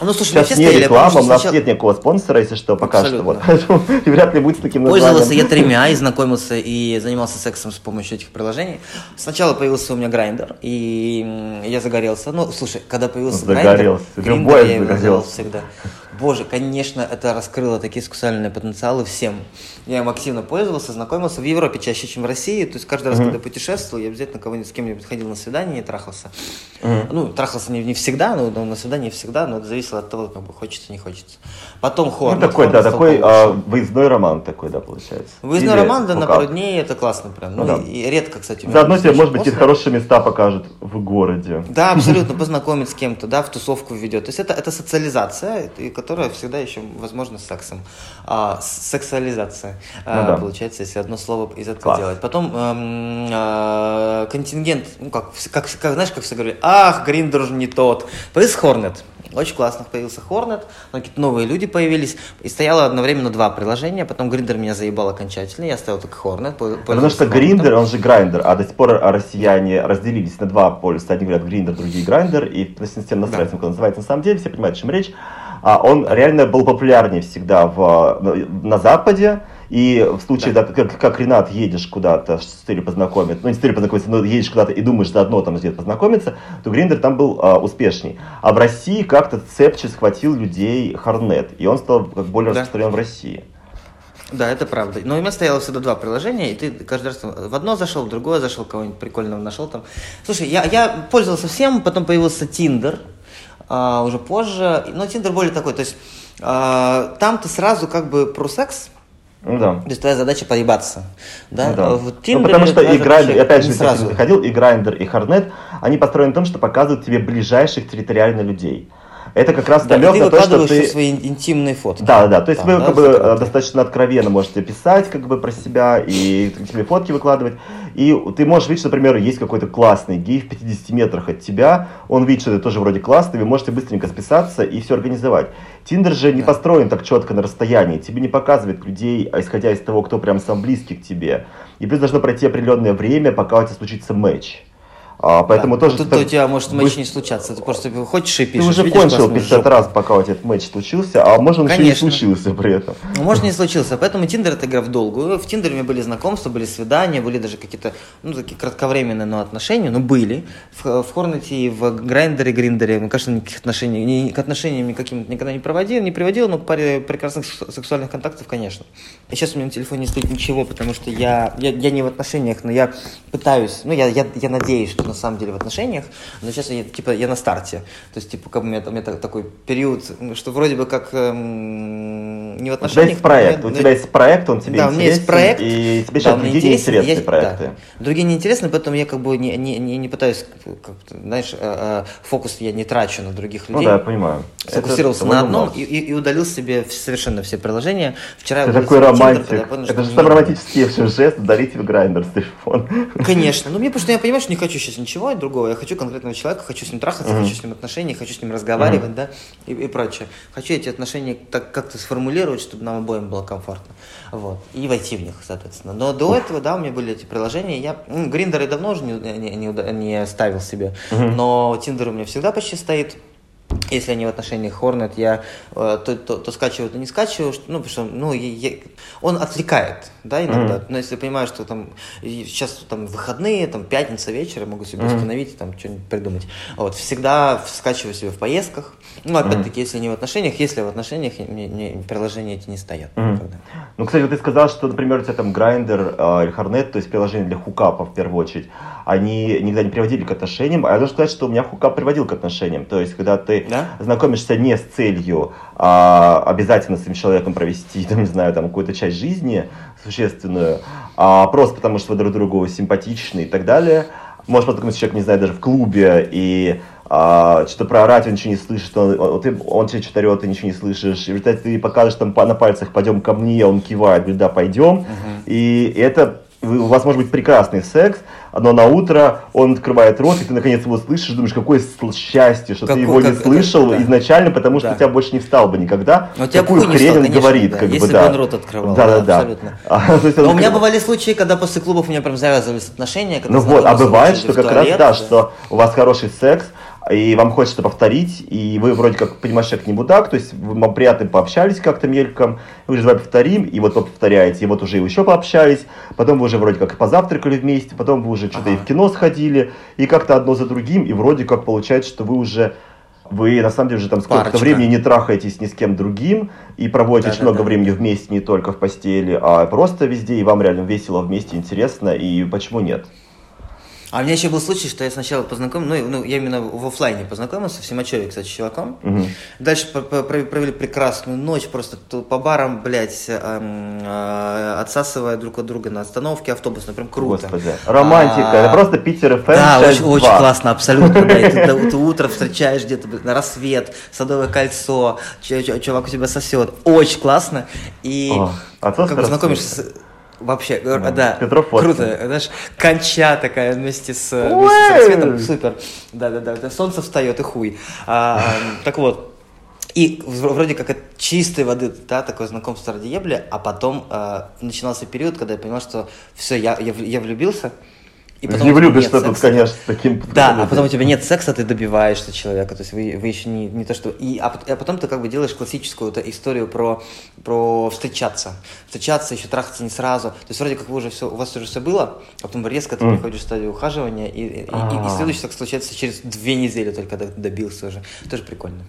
Ну, слушай, Сейчас не реклама, у нас сначала... нет никакого спонсора, если что, пока Абсолютно. что. Вот. и вряд ли будет с таким названием. Пользовался я тремя и знакомился и занимался сексом с помощью этих приложений. Сначала появился у меня Grindr, и я загорелся. Ну, слушай, когда появился загорелся. Любой я загорелся всегда. Боже, конечно, это раскрыло такие сексуальные потенциалы всем. Я им активно пользовался, знакомился в Европе чаще, чем в России. То есть каждый раз, mm-hmm. когда путешествовал, я обязательно кого-нибудь с кем-нибудь ходил на свидание и трахался. Mm-hmm. Ну, трахался не, не всегда, но, но на свидание всегда, но это зависело от того, как бы хочется, не хочется. Потом хор. Ну, такой, да, такой а, выездной роман такой, да, получается. Выездной Или, роман, да, ну, на пару дней, это классно прям. Ну, ну да. и, и редко, кстати. Заодно тебе, может быть, какие-то хорошие места покажут в городе. Да, абсолютно, познакомить с кем-то, да, в тусовку ведет. То есть это, это социализация, которая всегда еще возможно, сексом. А, сексуализация, ну, а, да. получается, если одно слово из этого Класс. делать. Потом эм, э, контингент, ну, как, как, как, знаешь, как все говорили, ах, Гриндер не тот. Появился Хорнет. Очень классно появился Hornet, какие-то новые люди появились, и стояло одновременно два приложения, потом Гриндер меня заебал окончательно, я оставил только Hornet. Потому что Гриндер, он же Grindr, а до сих пор россияне разделились на два полюса, одни говорят Гриндер, другие Грайндер, и на системе настраивается, да. как называется на самом деле, все понимают, о чем речь а он реально был популярнее всегда в, на Западе. И в случае, да. Да, как, как Ренат, едешь куда-то с целью познакомиться, ну не с целью познакомиться, но едешь куда-то и думаешь заодно там где-то познакомиться, то Гриндер там был а, успешней. А в России как-то цепче схватил людей Hornet, и он стал как более да. распространен в России. Да, это правда. Но у меня стояло всегда два приложения, и ты каждый раз в одно зашел, в другое зашел, кого-нибудь прикольного нашел там. Слушай, я, я пользовался всем, потом появился Тиндер, а, уже позже. Но Тиндер более такой, то есть а, там ты сразу как бы про секс, ну, да. То есть твоя задача поебаться. Да? Ну, да. В ну, потому что и Grindr, опять же, сразу. ходил, и Grindr, и Hardnet, они построены на том, что показывают тебе ближайших территориально людей это как раз да, намек на то, что ты... свои интимные фотки. Да, да, то есть там, вы да, как бы закрытые. достаточно откровенно можете писать как бы про себя и тебе фотки выкладывать. И ты можешь видеть, что, например, есть какой-то классный гей в 50 метрах от тебя, он видит, что ты тоже вроде классный, вы можете быстренько списаться и все организовать. Тиндер же не построен так четко на расстоянии, тебе не показывает людей, а исходя из того, кто прям сам близкий к тебе. И плюс должно пройти определенное время, пока у тебя случится матч. А, поэтому да. тоже... Тут у тебя может матч не случаться, ты просто хочешь и пишешь. Ты уже видишь, кончил 50 раз, пока у тебя этот матч случился, а может он Конечно. еще не случился при этом. Ну, может не случился, поэтому Tinder это игра в долгую. В Тиндере у меня были знакомства, были свидания, были даже какие-то, ну, такие кратковременные, но отношения, ну, были. В, в Хорнете и в Грайндере, Гриндере, мне кажется, никаких отношений, ни, к отношениям никаким никогда не проводил, не приводил, но к паре прекрасных сексуальных контактов, конечно. И сейчас у меня на телефоне не стоит ничего, потому что я, я, я не в отношениях, но я пытаюсь, ну, я, я, я надеюсь, что на самом деле в отношениях, но сейчас я, типа, я на старте. То есть, типа, как у меня, у меня такой период, что вроде бы как эм, не в отношениях. У тебя есть проект, у тебя есть проект, он тебе да, интересен. у меня есть проект. И тебе сейчас да, другие неинтересные я, проекты. Да. Другие неинтересные, поэтому я как бы не, не, не, не пытаюсь, как, знаешь, э, э, фокус я не трачу на других людей. Ну да, я понимаю. Сфокусировался на одном и, и, и удалил себе совершенно все приложения. Вчера Ты такой романтик. Тиндер, понял, это же самый романтический жест, удалить Grindr с телефона. Конечно. Ну, мне что я понимаю, что не хочу сейчас ничего другого. Я хочу конкретного человека, хочу с ним трахаться, mm-hmm. хочу с ним отношения, хочу с ним разговаривать, mm-hmm. да, и, и прочее. Хочу эти отношения так как-то сформулировать, чтобы нам обоим было комфортно. Вот. И войти в них, соответственно. Но до этого, да, у меня были эти приложения. Я ну, Grindr я давно уже не, не, не, не ставил себе. Угу. Но Tinder у меня всегда почти стоит если они в отношениях Hornet, я э, то, то, то скачиваю, то не скачиваю, ну, потому что, ну, я, он отвлекает, да, иногда. Mm-hmm. Но если я понимаю, что там сейчас там выходные, там пятница вечер, я могу себе mm-hmm. установить, там что-нибудь придумать. Вот, всегда скачиваю себе в поездках. Ну, опять-таки, mm-hmm. если не в отношениях, если в отношениях, мне, мне приложения эти не стоят. Mm-hmm. Ну, кстати, вот ты сказал, что, например, у тебя там Grindr э, или Hornet, то есть приложение для хукапа в первую очередь, они никогда не приводили к отношениям, а я должен сказать, что у меня хукап приводил к отношениям. То есть, когда ты да? знакомишься не с целью а, обязательно с этим человеком провести, там, не знаю, там, какую-то часть жизни существенную, а просто потому, что вы друг другу симпатичны и так далее. Можешь познакомиться с человеком, не знаю, даже в клубе, и а, что-то проорать, он ничего не слышит, он, он, он, тебе что-то орет, ты ничего не слышишь. И в результате ты покажешь там на пальцах, пойдем ко мне, он кивает, говорит, да, пойдем. Uh-huh. И это у вас может быть прекрасный секс, но на утро он открывает рот, и ты наконец его слышишь, думаешь, какое счастье, что какой, ты его не слышал да. изначально, потому что да. тебя больше не встал бы никогда. Но Какую хрень он говорит, да. как Если бы, да. он рот открывал. Да, да, да. Абсолютно. А, есть, но у меня бывали случаи, когда после клубов у меня прям завязывались отношения. Ну вот, а бывает, что как раз, да, что у вас хороший секс, и вам хочется повторить, и вы вроде как понимаешь, человек не мудак, то есть вы приятно пообщались как-то мельком, вы говорите, давай повторим, и вот вы повторяете, и вот уже еще пообщались, потом вы уже вроде как позавтракали вместе, потом вы уже что-то ага. и в кино сходили, и как-то одно за другим, и вроде как получается, что вы уже вы на самом деле уже там сколько-то времени не трахаетесь ни с кем другим и проводите да, очень да, много да. времени вместе не только в постели, а просто везде, и вам реально весело вместе, интересно, и почему нет? А у меня еще был случай, что я сначала познакомился, ну, ну я именно в офлайне познакомился, в Симачеве, кстати, с чуваком. Угу. Дальше провели прекрасную ночь, просто по барам, блядь, э, отсасывая друг от друга на остановке автобуса, прям круто. Господи, романтика, а, это просто Питер ФМ Да, очень, очень классно, абсолютно, блядь, ты, ты, ты утро встречаешь где-то на рассвет, Садовое кольцо, чувак у тебя сосет, очень классно, и О, как бы знакомишься с Вообще, mm. да, Петров круто, знаешь, конча такая вместе с, вместе с рассветом, супер, да-да-да, солнце встает и хуй. А, так вот, и вроде как от чистой воды, да, такое знакомство ради ебли, а потом э, начинался период, когда я понял, что все, я, я, я влюбился, и потом не влюбишь ты тут, конечно, таким Да, а потом у тебя нет секса, ты добиваешься человека, то есть вы, вы еще не, не то, что... И, а, а потом ты как бы делаешь классическую эту историю про, про встречаться. Встречаться, еще трахаться не сразу. То есть вроде как вы уже все, у вас уже все было, а потом резко ты mm. переходишь в стадию ухаживания, и, и, и, и следующий секс случается через две недели только, когда ты добился уже. Тоже прикольно.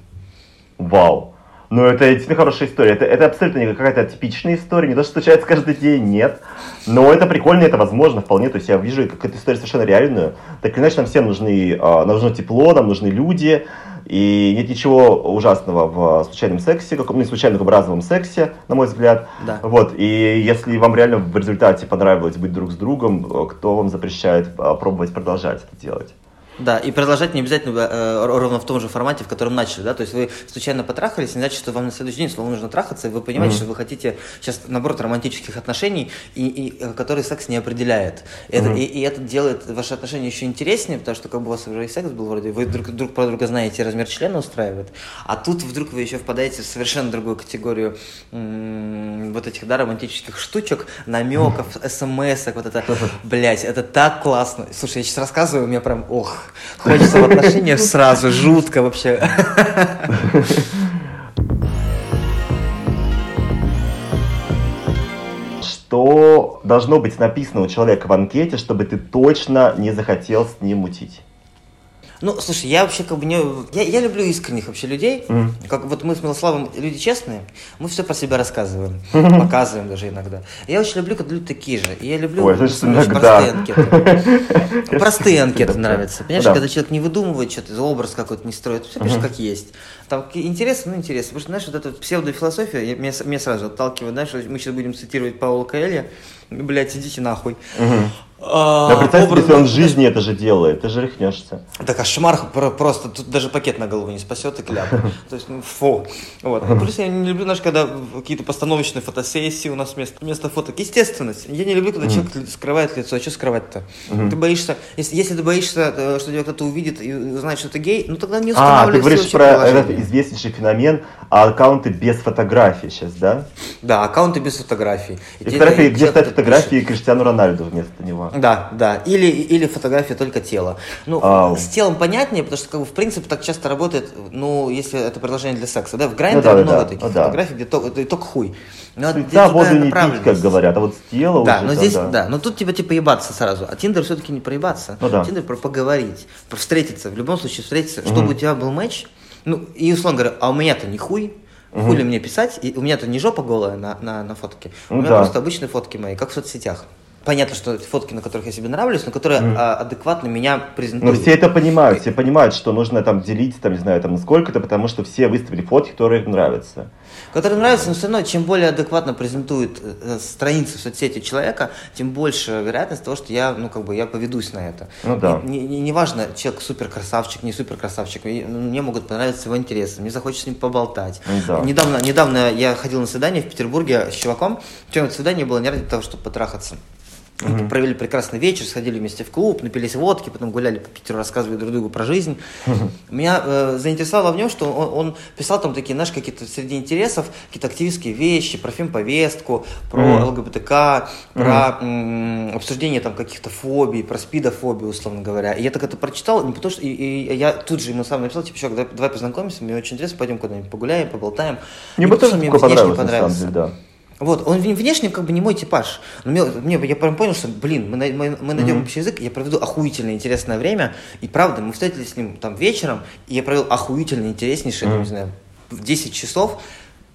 Вау. Ну, это действительно хорошая история. Это, это абсолютно не какая-то типичная история, не то, что случается каждый день, нет. Но это прикольно, это возможно вполне. То есть я вижу как эту историю совершенно реальную. Так или иначе, нам всем нужны, нам нужно тепло, нам нужны люди. И нет ничего ужасного в случайном сексе, как, ну, случайном в разовом сексе, на мой взгляд. Да. Вот. И если вам реально в результате понравилось быть друг с другом, кто вам запрещает пробовать продолжать это делать? Да, и продолжать не обязательно э, ровно в том же формате, в котором начали, да, то есть вы случайно потрахались, не значит, что вам на следующий день снова нужно трахаться, и вы понимаете, mm-hmm. что вы хотите сейчас наоборот романтических отношений, и, и э, который секс не определяет. Это, mm-hmm. и, и это делает ваши отношения еще интереснее, потому что как бы у вас уже и секс был вроде, вы друг, друг про друга знаете, размер члена устраивает, а тут вдруг вы еще впадаете в совершенно другую категорию м- вот этих, да, романтических штучек, намеков, смс, вот это, блять, это так классно. Слушай, я сейчас рассказываю, у меня прям, ох, Хочется в отношениях сразу, жутко вообще. Что должно быть написано у человека в анкете, чтобы ты точно не захотел с ним мутить? Ну, слушай, я вообще как бы не... Я, я люблю искренних вообще людей. Mm. Как вот мы с Милославом люди честные, мы все про себя рассказываем, показываем даже иногда. Я очень люблю, когда люди такие же. И я люблю Ой, значит, простые анкеты. Простые анкеты нравятся. Понимаешь, когда человек не выдумывает что-то, образ какой-то не строит, все пишет как есть. Там интересно, ну интересно. Потому что, знаешь, вот эта псевдофилософия меня, меня сразу отталкивает, знаешь, мы сейчас будем цитировать Паула Каэля, блядь, идите нахуй. Угу. А, да представь, образно, если он в жизни это же делает, ты же рехнешься. Да кошмар просто, тут даже пакет на голову не спасет и кляп. То есть, ну, фу. Вот. Плюс я не люблю, знаешь, когда какие-то постановочные фотосессии у нас вместо, вместо фоток. Естественность. Я не люблю, когда человек скрывает лицо. А что скрывать-то? Ты боишься, если, если ты боишься, э, что тебя кто-то увидит и узнает, что ты гей, ну тогда не устанавливай А, ты говоришь про этот известнейший феномен а аккаунты без фотографий сейчас, да? Да, аккаунты без фотографий. И фотографии, где стоят фотографии Криштиану Роналду вместо него. Да, да. Или, или фотография только тела. Ну, Ау. с телом понятнее, потому что, как бы, в принципе, так часто работает, ну, если это предложение для секса, да, в Грайндере ну, да, много да, таких да. фотографий, где только, только хуй. Но да, воду не пить, как говорят, а вот с тела Да, уже, но здесь, да. да, но тут типа, типа ебаться сразу, а Tinder все-таки не проебаться. Ну, да. Tinder про поговорить, про встретиться, в любом случае встретиться, угу. чтобы у тебя был матч, ну, и условно говоря, а у меня-то не хуй, Угу. Хули мне писать, и у меня-то не жопа голая на, на, на фотке, у ну, меня да. просто обычные фотки мои, как в соцсетях понятно, что это фотки, на которых я себе нравлюсь, но которые mm. а, адекватно меня презентуют. Но все это понимают, все понимают, что нужно там делить, там, не знаю, там, насколько это, потому что все выставили фотки, которые им нравятся. Которые нравятся, но все равно, чем более адекватно презентует э, э, страницы в соцсети человека, тем больше вероятность того, что я, ну, как бы, я поведусь на это. Ну, да. Не, не, не важно, человек супер красавчик, не супер красавчик, ну, мне могут понравиться его интересы, мне захочется с ним поболтать. Ну да. Недавно, недавно я ходил на свидание в Петербурге с чуваком, причем это свидание было не ради того, чтобы потрахаться. Mm-hmm. Провели прекрасный вечер, сходили вместе в клуб, напились водки, потом гуляли по Питеру, рассказывали друг другу про жизнь. Mm-hmm. Меня э, заинтересовало в нем, что он, он писал там такие, знаешь, какие-то среди интересов, какие-то активистские вещи, про фильм-повестку, про mm-hmm. ЛГБТК, про м- обсуждение там каких-то фобий, про спидофобию, условно говоря. И я так это прочитал, не потому что... И, и я тут же ему сам написал, типа, чувак, давай, давай познакомимся, мне очень интересно, пойдем куда-нибудь погуляем, поболтаем. Мне бы тоже мне внешне понравился. Деле, да. Вот, он внешне как бы не мой типаж. Но мне, мне, я прям понял, что, блин, мы, мы, мы найдем mm-hmm. общий язык, я проведу охуительно интересное время. И правда, мы встретились с ним там вечером, и я провел охуительно интереснейшее, mm-hmm. не знаю, 10 часов,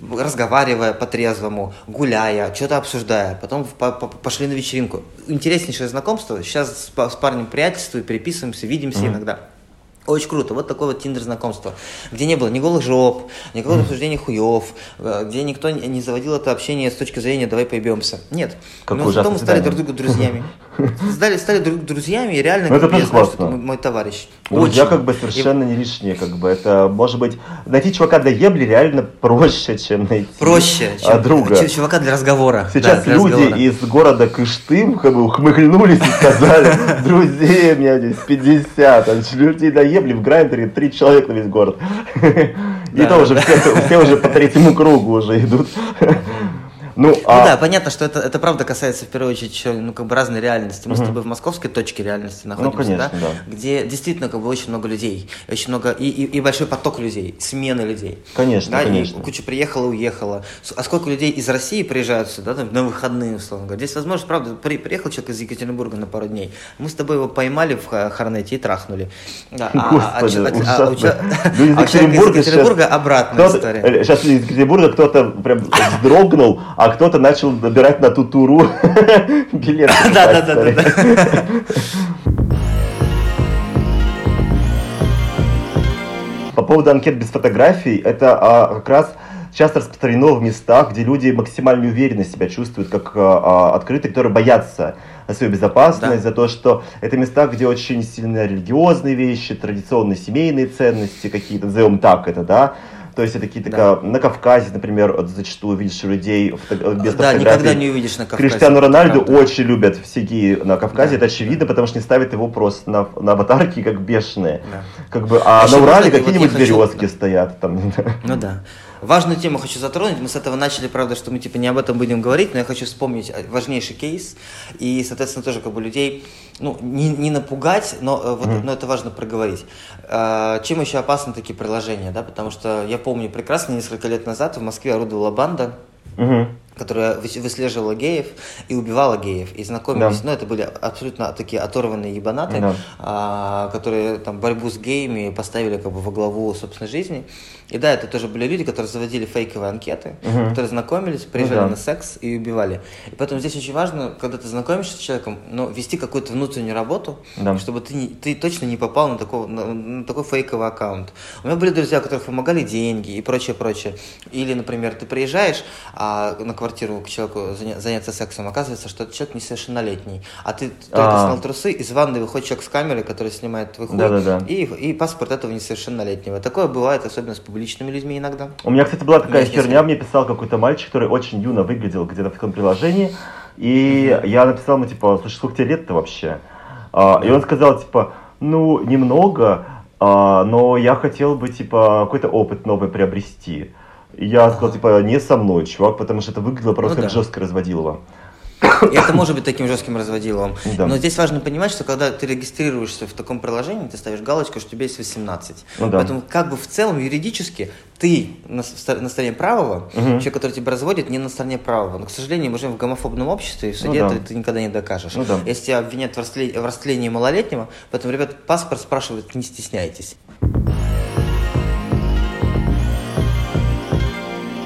разговаривая по-трезвому, гуляя, что-то обсуждая. Потом по -по пошли на вечеринку. Интереснейшее знакомство. Сейчас с, с парнем приятельствую, переписываемся, видимся mm-hmm. иногда. Очень круто. Вот такое вот тиндер знакомство, где не было ни голых жоп, никакого обсуждения хуев, э, где никто не заводил это общение с точки зрения «давай поебемся». Нет. Как Но зато мы стали друг другу друзьями. Стали, стали друг друзьями и реально ну, это как знаешь, что мой, мой товарищ. Друзья Очень. как бы совершенно и... не лишние, как бы это может быть найти чувака для ебли реально проще, чем найти проще, а, чем, друга. Чувака для разговора. Сейчас да, люди разговора. из города Кыштым как бы ухмыхнулись и сказали, друзей у меня здесь 50, а людей для ебли в грайндере три человека на весь город. И то уже все уже по третьему кругу уже идут. Ну, ну а... да, понятно, что это, это правда касается в первую очередь ну, как бы разной реальности. Мы угу. с тобой в московской точке реальности ну, находимся, ну, конечно, да? да? Где действительно как бы очень много людей, очень много и, и, и большой поток людей, смены людей. Конечно, да? конечно. И куча приехала, уехала. А сколько людей из России приезжают сюда там, на выходные, условно говоря. Здесь, возможно, правда, при, приехал человек из Екатеринбурга на пару дней. Мы с тобой его поймали в Харнете и трахнули. Да, а, а, Господи, а, а, а, а, из Екатеринбурга обратная история. Сейчас из Екатеринбурга кто-то прям вздрогнул, а кто-то начал набирать на ту туру билеты. Да, да, да, да. По поводу анкет без фотографий, это а, как раз часто распространено в местах, где люди максимально уверенно себя чувствуют, как а, а открытые, которые боятся за свою безопасность, да. за то, что это места, где очень сильно религиозные вещи, традиционные семейные ценности какие-то, назовем так это, да, то есть это какие-то да. на Кавказе, например, зачастую видишь людей фото- без Да, никогда не увидишь на Кавказе. Криштиану Рональду очень любят геи на Кавказе, да. это очевидно, потому что не ставят его просто на, на аватарки как бешеные. Да. Как бы, а, а на Урале какие-нибудь вот березки хочу... стоят. Там. Ну да. Важную тему хочу затронуть. Мы с этого начали, правда, что мы типа не об этом будем говорить, но я хочу вспомнить важнейший кейс. И, соответственно, тоже как бы людей ну, не, не напугать, но, э, вот, mm. но это важно проговорить. А, чем еще опасны такие приложения, да? Потому что я помню прекрасно, несколько лет назад в Москве орудовала банда, mm-hmm. которая выслеживала геев и убивала геев, и знакомились, да. ну, это были абсолютно такие оторванные ебанаты, да. а, которые там борьбу с геями поставили как бы во главу собственной жизни. И да, это тоже были люди, которые заводили фейковые анкеты, угу. которые знакомились, приезжали ну, да. на секс и убивали. И поэтому здесь очень важно, когда ты знакомишься с человеком, но вести какую-то внутреннюю работу, да. чтобы ты, не, ты точно не попал на, такого, на, на такой фейковый аккаунт. У меня были друзья, у которых помогали деньги и прочее, прочее. Или, например, ты приезжаешь а, на квартиру к человеку заня, заняться сексом, оказывается, что этот человек несовершеннолетний, а ты только А-а-а. снял трусы, из ванны выходит человек с камерой, который снимает твой хуй, и, и паспорт этого несовершеннолетнего. Такое бывает, особенно с публичными людьми иногда. У меня, кстати, была такая херня, мне писал какой-то мальчик, который очень юно выглядел где-то в таком приложении, и я написал ему, типа, слушай, сколько тебе лет-то вообще? А, И он сказал, типа, ну, немного, а, но я хотел бы, типа, какой-то опыт новый приобрести. И я сказал, типа, не со мной, чувак, потому что это выглядело просто ну, как да. жестко разводилово. И это может быть таким жестким разводиловым. Да. Но здесь важно понимать, что когда ты регистрируешься в таком приложении, ты ставишь галочку, что тебе есть 18. Ну, да. Поэтому как бы в целом юридически ты на, на стороне правого, угу. человек, который тебя разводит, не на стороне правого. Но, к сожалению, мы живем в гомофобном обществе, и в суде ну, да. ты, ты никогда не докажешь. Ну, да. Если тебя обвинят в растлении, в растлении малолетнего, поэтому, ребят, паспорт спрашивают, не стесняйтесь.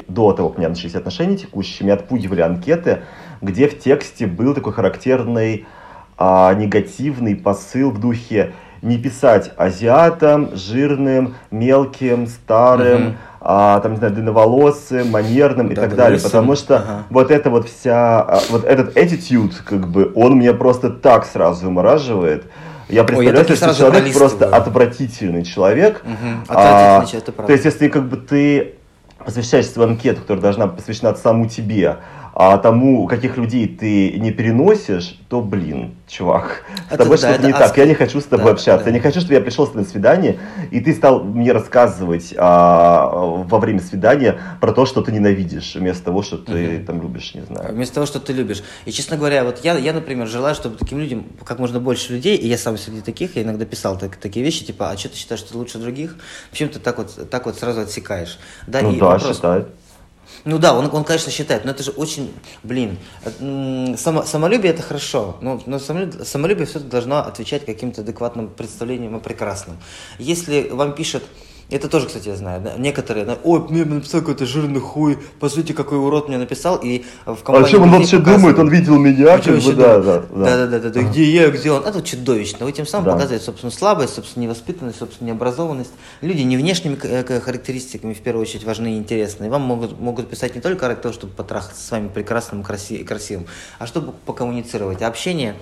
До того, как у меня начались отношения текущие, меня отпугивали анкеты, где в тексте был такой характерный а, негативный посыл в духе не писать азиатам, жирным, мелким, старым, угу. а, там, не знаю, длинноволосым, манерным да, и так далее. Потому что ага. вот это вот вся, а, вот этот attitude, как бы, он меня просто так сразу вымораживает. Я представляю, Ой, я что человек просто отвратительный человек. Угу. Отвратительный, а, это правда. То есть, если как бы ты посвящаешь свою анкету, которая должна посвящена саму тебе, а тому, каких людей ты не переносишь, то, блин, чувак, с это, тобой да, что-то не так. Я не хочу с тобой да, общаться. Да. Я не хочу, чтобы я пришел с тобой на свидание, и ты стал мне рассказывать а, во время свидания про то, что ты ненавидишь, вместо того, что ты угу. там любишь, не знаю. Вместо того, что ты любишь. И, честно говоря, вот я, я, например, желаю, чтобы таким людям как можно больше людей, и я сам среди таких, я иногда писал так, такие вещи, типа, а что ты считаешь, что ты лучше других? Почему ты так вот, так вот сразу отсекаешь? Да, ну и да, вопрос, считаю. Ну да, он, он, конечно, считает, но это же очень, блин, само, самолюбие это хорошо, но, но самолюбие, самолюбие все-таки должно отвечать каким-то адекватным представлениям о прекрасном. Если вам пишет, это тоже, кстати, я знаю. Да? Некоторые, да, ой, мне написал какой-то жирный хуй, по сути, какой урод мне написал, и в компании... А чем он вообще думает? Он видел меня, как бы, да, да, да. Да, да, да, да, где я, где он? Это чудовищно. Вы тем самым да. показываете, собственно, слабость, собственно, невоспитанность, собственно, необразованность. Люди не внешними э, характеристиками, в первую очередь, важны и интересны. И вам могут, могут писать не только ради того, чтобы потрахаться с вами прекрасным красивым, а чтобы покоммуницировать. А общение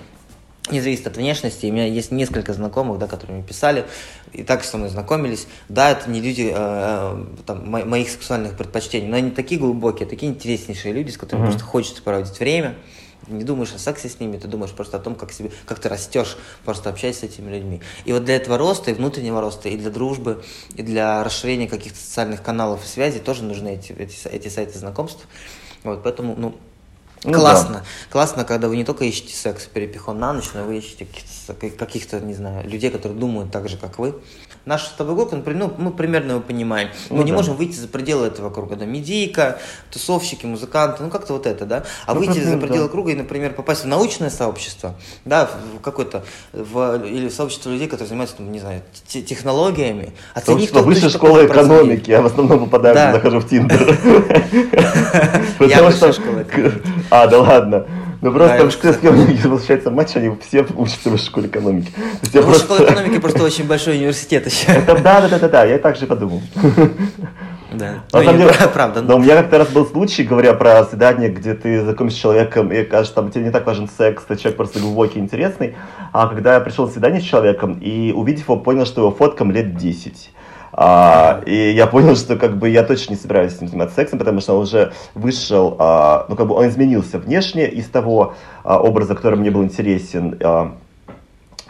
не зависит от внешности. У меня есть несколько знакомых, да, которые мне писали, и так со мной знакомились. Да, это не люди э, э там, мо- моих сексуальных предпочтений, но они такие глубокие, такие интереснейшие люди, с которыми mm-hmm. просто хочется проводить время. Не думаешь о сексе с ними, ты думаешь просто о том, как, себе, как ты растешь, просто общаясь с этими людьми. И вот для этого роста, и внутреннего роста, и для дружбы, и для расширения каких-то социальных каналов и связей тоже нужны эти, эти, эти сайты знакомств. Вот, поэтому, ну, ну, классно. Да. Классно, когда вы не только ищете секс перепихон на ночь, но вы ищете каких-то, каких-то, не знаю, людей, которые думают так же, как вы. Наш с тобой группа, например, ну, мы примерно его понимаем. Мы ну, не да. можем выйти за пределы этого круга. Да, медийка, тусовщики, музыканты, ну как-то вот это, да. А ну, выйти за пределы да. круга и, например, попасть в научное сообщество, да, в какое-то, в, или в сообщество людей, которые занимаются, там, не знаю, технологиями. Оцени, кто высшая школа экономики, я в основном попадаю, да. захожу в Тиндер. Высшая школа А, да ладно. Ну просто да, все, с кем возвращается матч, они все учатся в школе экономики. Высшая просто... школа экономики просто очень большой университет еще. Это, да, да, да, да, да, я так же подумал. Да. На самом деле, правда. Но у меня как-то раз был случай, говоря про свидание, где ты знакомишься с человеком, и кажется, там тебе не так важен секс, ты человек просто глубокий, интересный. А когда я пришел на свидание с человеком и увидев его, понял, что его фоткам лет 10. А, и я понял, что как бы я точно не собираюсь с ним заниматься сексом, потому что он уже вышел, а, ну как бы он изменился внешне из того а, образа, который мне был интересен, а,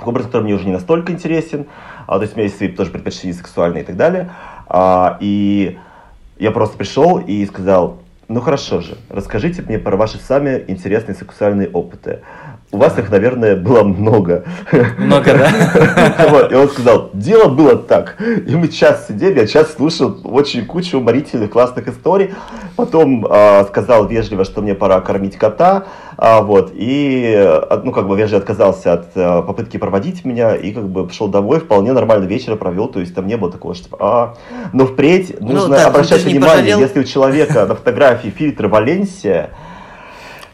образ, который мне уже не настолько интересен, а, то есть у меня есть свои тоже предпочтения сексуальные и так далее. А, и я просто пришел и сказал, ну хорошо же, расскажите мне про ваши самые интересные сексуальные опыты. У вас их, наверное, было много. Много, да? Вот, и он сказал, дело было так. И мы час сидели, я час слушал очень кучу уморительных, классных историй. Потом э, сказал вежливо, что мне пора кормить кота. А, вот, и, ну, как бы, вежливо отказался от а, попытки проводить меня. И, как бы, пошел домой, вполне нормально вечер провел. То есть, там не было такого, что, а... Но впредь ну, нужно да, обращать внимание, если у человека на фотографии фильтр Валенсия,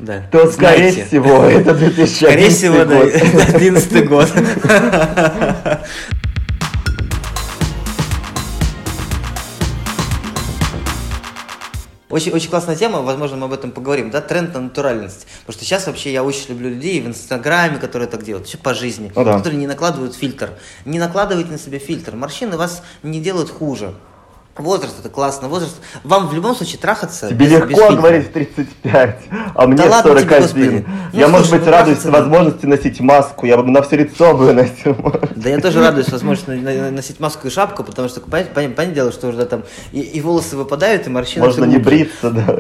да. то, скорее Знаете. всего, это 2011 Скорее всего, год. да, 2011 год. Очень, очень классная тема, возможно, мы об этом поговорим, да, тренд на натуральность. Потому что сейчас вообще я очень люблю людей в Инстаграме, которые так делают, вообще по жизни, ну, да. которые не накладывают фильтр. Не накладывайте на себя фильтр. Морщины вас не делают хуже. Возраст это классно, возраст. Вам в любом случае трахаться. Тебе без, легко без говорить в 35, а мне да ладно 41. Тебе, ну, я, слушай, может быть, ну, радуюсь трахаться... возможности носить маску, я бы на все лицо бы носил. Да я тоже радуюсь возможности носить маску и шапку, потому что, понятное, дело, что уже там и, и волосы выпадают, и морщины. Можно не бриться, да.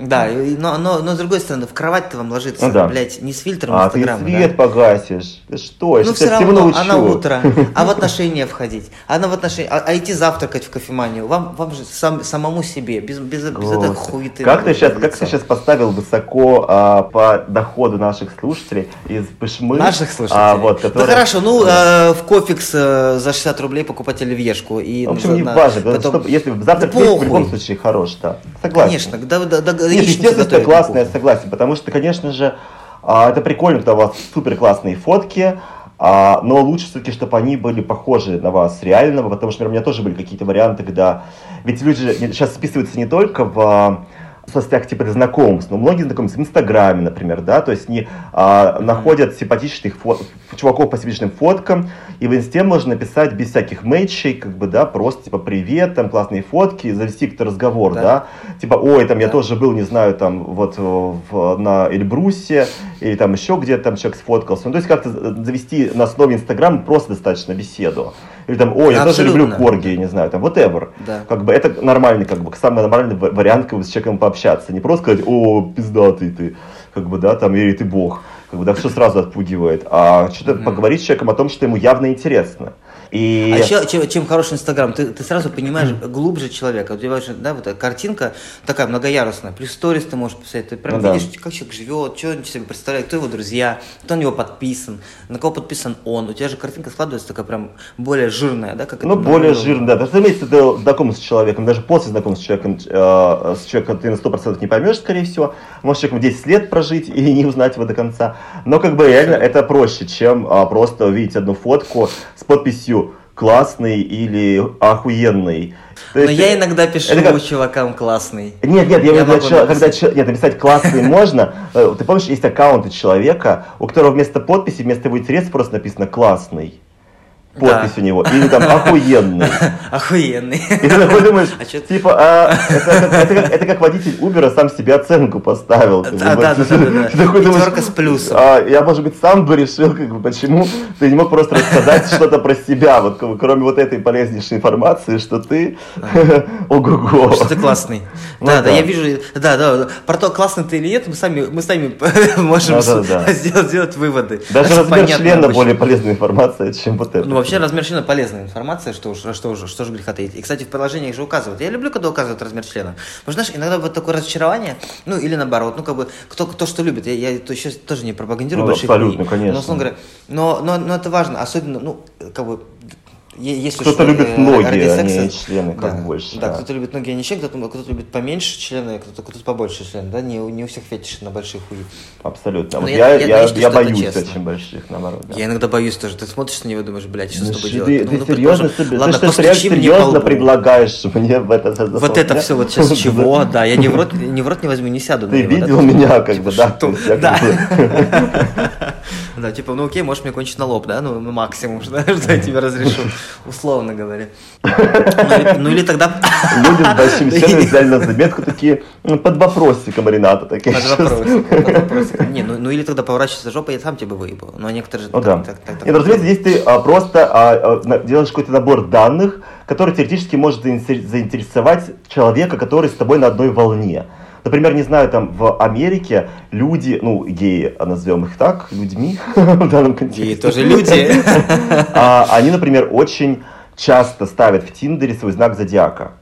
Да, но, но, но с другой стороны, в кровать-то вам ложиться, ну, да. блядь, не с фильтром а, Инстаграма. ты свет да? погасишь. Что? Ну, все равно, а на утро, а в отношения входить, а на в отношения, а, а идти завтракать в кофеманию компанию, вам, вам же сам, самому себе, без, без, без этой хуеты. Как ты, сейчас, как ты сейчас поставил высоко а, по доходу наших слушателей из Пышмы? Наших слушателей? А, вот, которые... Ну хорошо, ну а, в Кофикс а, за 60 рублей покупать оливьешку. И, в общем, не на, важно, потом... чтобы, если завтрак да в любом случае хорош, да. Согласен. Конечно, да, да, да, Нет, естественно, это классно, я согласен, потому что, конечно же, а, это прикольно, когда у вас супер классные фотки, а, но лучше все-таки, чтобы они были похожи на вас реального, потому что, например, у меня тоже были какие-то варианты, когда... Ведь люди сейчас списываются не только в соцсетях типа знакомств, но многие знакомятся в Инстаграме, например, да, то есть они а, находят симпатичных фо- чуваков по симпатичным фоткам, и в Инсте можно написать без всяких мэтчей, как бы, да, просто типа привет, там классные фотки, завести какой-то разговор, да, да? типа, ой, там да. я тоже был, не знаю, там вот в, на Эльбрусе, или там еще где-то там человек сфоткался, ну, то есть как-то завести на основе Инстаграма просто достаточно беседу. Или там, ой, я тоже люблю корги, не знаю, там, whatever. Да. Как бы это нормальный, как бы, самый нормальный вариант, как бы, с человеком пообщаться. Не просто сказать, о, пиздатый ты, как бы, да, там, или ты бог. Как бы, да, все сразу отпугивает. А что-то mm-hmm. поговорить с человеком о том, что ему явно интересно. И... А еще, чем, чем хороший Инстаграм, ты, ты сразу понимаешь глубже человека. Вот, понимаешь, да, вот эта картинка такая многоярусная, плюс сторис ты можешь писать, ты прям ну, видишь, да. как человек живет, что он себе представляет, кто его друзья, кто на него подписан, на кого подписан он. У тебя же картинка складывается такая прям более жирная, да? Как ну, это, более жирная, да. Имеется ты знаком с человеком, даже после знакомства с человеком, э, с человеком ты на 100% не поймешь, скорее всего. Можешь человеком 10 лет прожить и не узнать его до конца. Но как бы реально это проще, чем э, просто увидеть одну фотку с подписью классный или охуенный. То Но я иногда пишу это как... чувакам классный. Нет, нет, я, я могу написать. когда нет, написать классный можно. Э, ты помнишь, есть аккаунты человека, у которого вместо подписи, вместо его интереса просто написано классный подпись да. у него, или там охуенный. Охуенный. И ты такой думаешь, а типа, а, это, это, это, как, это как водитель Uber сам себе оценку поставил. Да, да, да, да, да. Ты такой думаешь, с плюсом. А, я, может быть, сам бы решил, как бы, почему ты не мог просто рассказать что-то про себя, вот кроме вот этой полезнейшей информации, что ты ого-го. Что ты классный. Ну да, да, я вижу, да, да, про то, классный ты или нет, мы сами, мы сами можем сделать выводы. Даже размер члена более полезная информация, чем вот это. Ну, вообще размер члена полезная информация, что уж, что уж, что же греха таить. И, кстати, в приложениях же указывают. Я люблю, когда указывают размер члена. Потому что, знаешь, иногда вот такое разочарование, ну, или наоборот, ну, как бы, кто, кто что любит. Я, я то сейчас тоже не пропагандирую ну, больших Абсолютно, конечно. Но, говоря, но, но, но это важно, особенно, ну, как бы, если кто-то любит э, ноги, а не члены, как да, больше. Да, да, кто-то любит ноги, а не член, кто-то, кто любит поменьше члены, кто-то, кто-то побольше члены, да, не, не у всех фетиш на больших хуи. Абсолютно. Вот я, я, я, я, считаю, я боюсь очень больших, наоборот. Да. Я иногда боюсь тоже. Ты смотришь на него и думаешь, блядь, что ну, с тобой ты, делать? Ты, ну, ты серьезно, тоже, ладно, ты что, серьезно предлагаешь мне в это Вот это все вот сейчас чего, да, я ни в рот, ни в рот не возьму, не сяду Ты видел меня, как бы, да? Да. Да, типа, ну окей, можешь мне кончить на лоб, да, ну максимум, что я тебе разрешу, условно говоря. Ну, ну или тогда... Люди с большим членом взяли на заметку такие, ну, под вопросиком Рената такие. Под вопросиком, Не, ну, ну или тогда поворачиваться жопой, я сам тебе выебал. Но некоторые же... Ну да. Нет, разумеется, здесь ты а, просто а, а, делаешь какой-то набор данных, который теоретически может заинтересовать человека, который с тобой на одной волне. Например, не знаю, там в Америке люди, ну, геи, назовем их так, людьми в данном контексте. Геи тоже люди. А, они, например, очень часто ставят в Тиндере свой знак зодиака.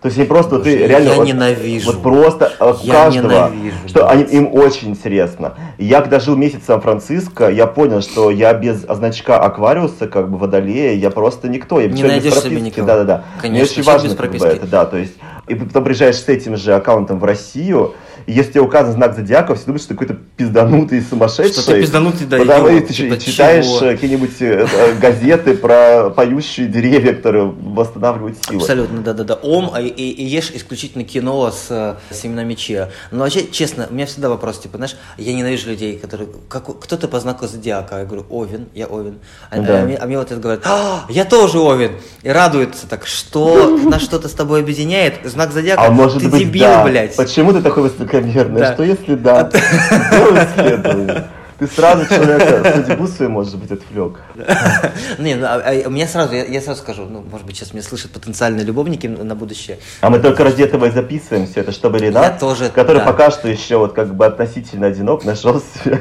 То есть они просто Боже, ты реально я вот, ненавижу. Вот просто я каждого, ненавижу, что они, им очень интересно. Я когда жил месяц в Сан-Франциско, я понял, что я без значка Аквариуса, как бы водолея, я просто никто. Я не найдешь себе никого. Да, да, да. Конечно, Мне очень важно как бы, это, да, то есть и потом приезжаешь с этим же аккаунтом в Россию, и если тебе указан знак зодиака, все думают, что ты какой-то пизданутый сумасшедший. Что ты пизданутый, да, Потому ты типа, читаешь? Э, какие-нибудь э, э, газеты про поющие деревья, которые восстанавливают силы. Абсолютно, да-да-да. Ом, и, и, и ешь исключительно кино с, с именами Чия. Но вообще, честно, у меня всегда вопрос, типа, знаешь, я ненавижу людей, которые... Как, кто-то по знаку зодиака, я говорю, Овен, я Овен. А, да. а, мне, а мне вот это говорят, а, я тоже Овен. И радуется так, что нас что-то с тобой объединяет, знак зодиака, а может ты быть, дебил, да. блядь. Почему ты такой высокомерный? Да. Что если да? Сделай исследование. Ты сразу человека судьбу свою, может быть, отвлек. Не, ну, а, а, у меня сразу, я, я сразу скажу, ну, может быть, сейчас меня слышат потенциальные любовники на будущее. А мы только ради этого и записываем все это, чтобы Ренат, тоже, который да. пока что еще вот как бы относительно одинок, нашел себе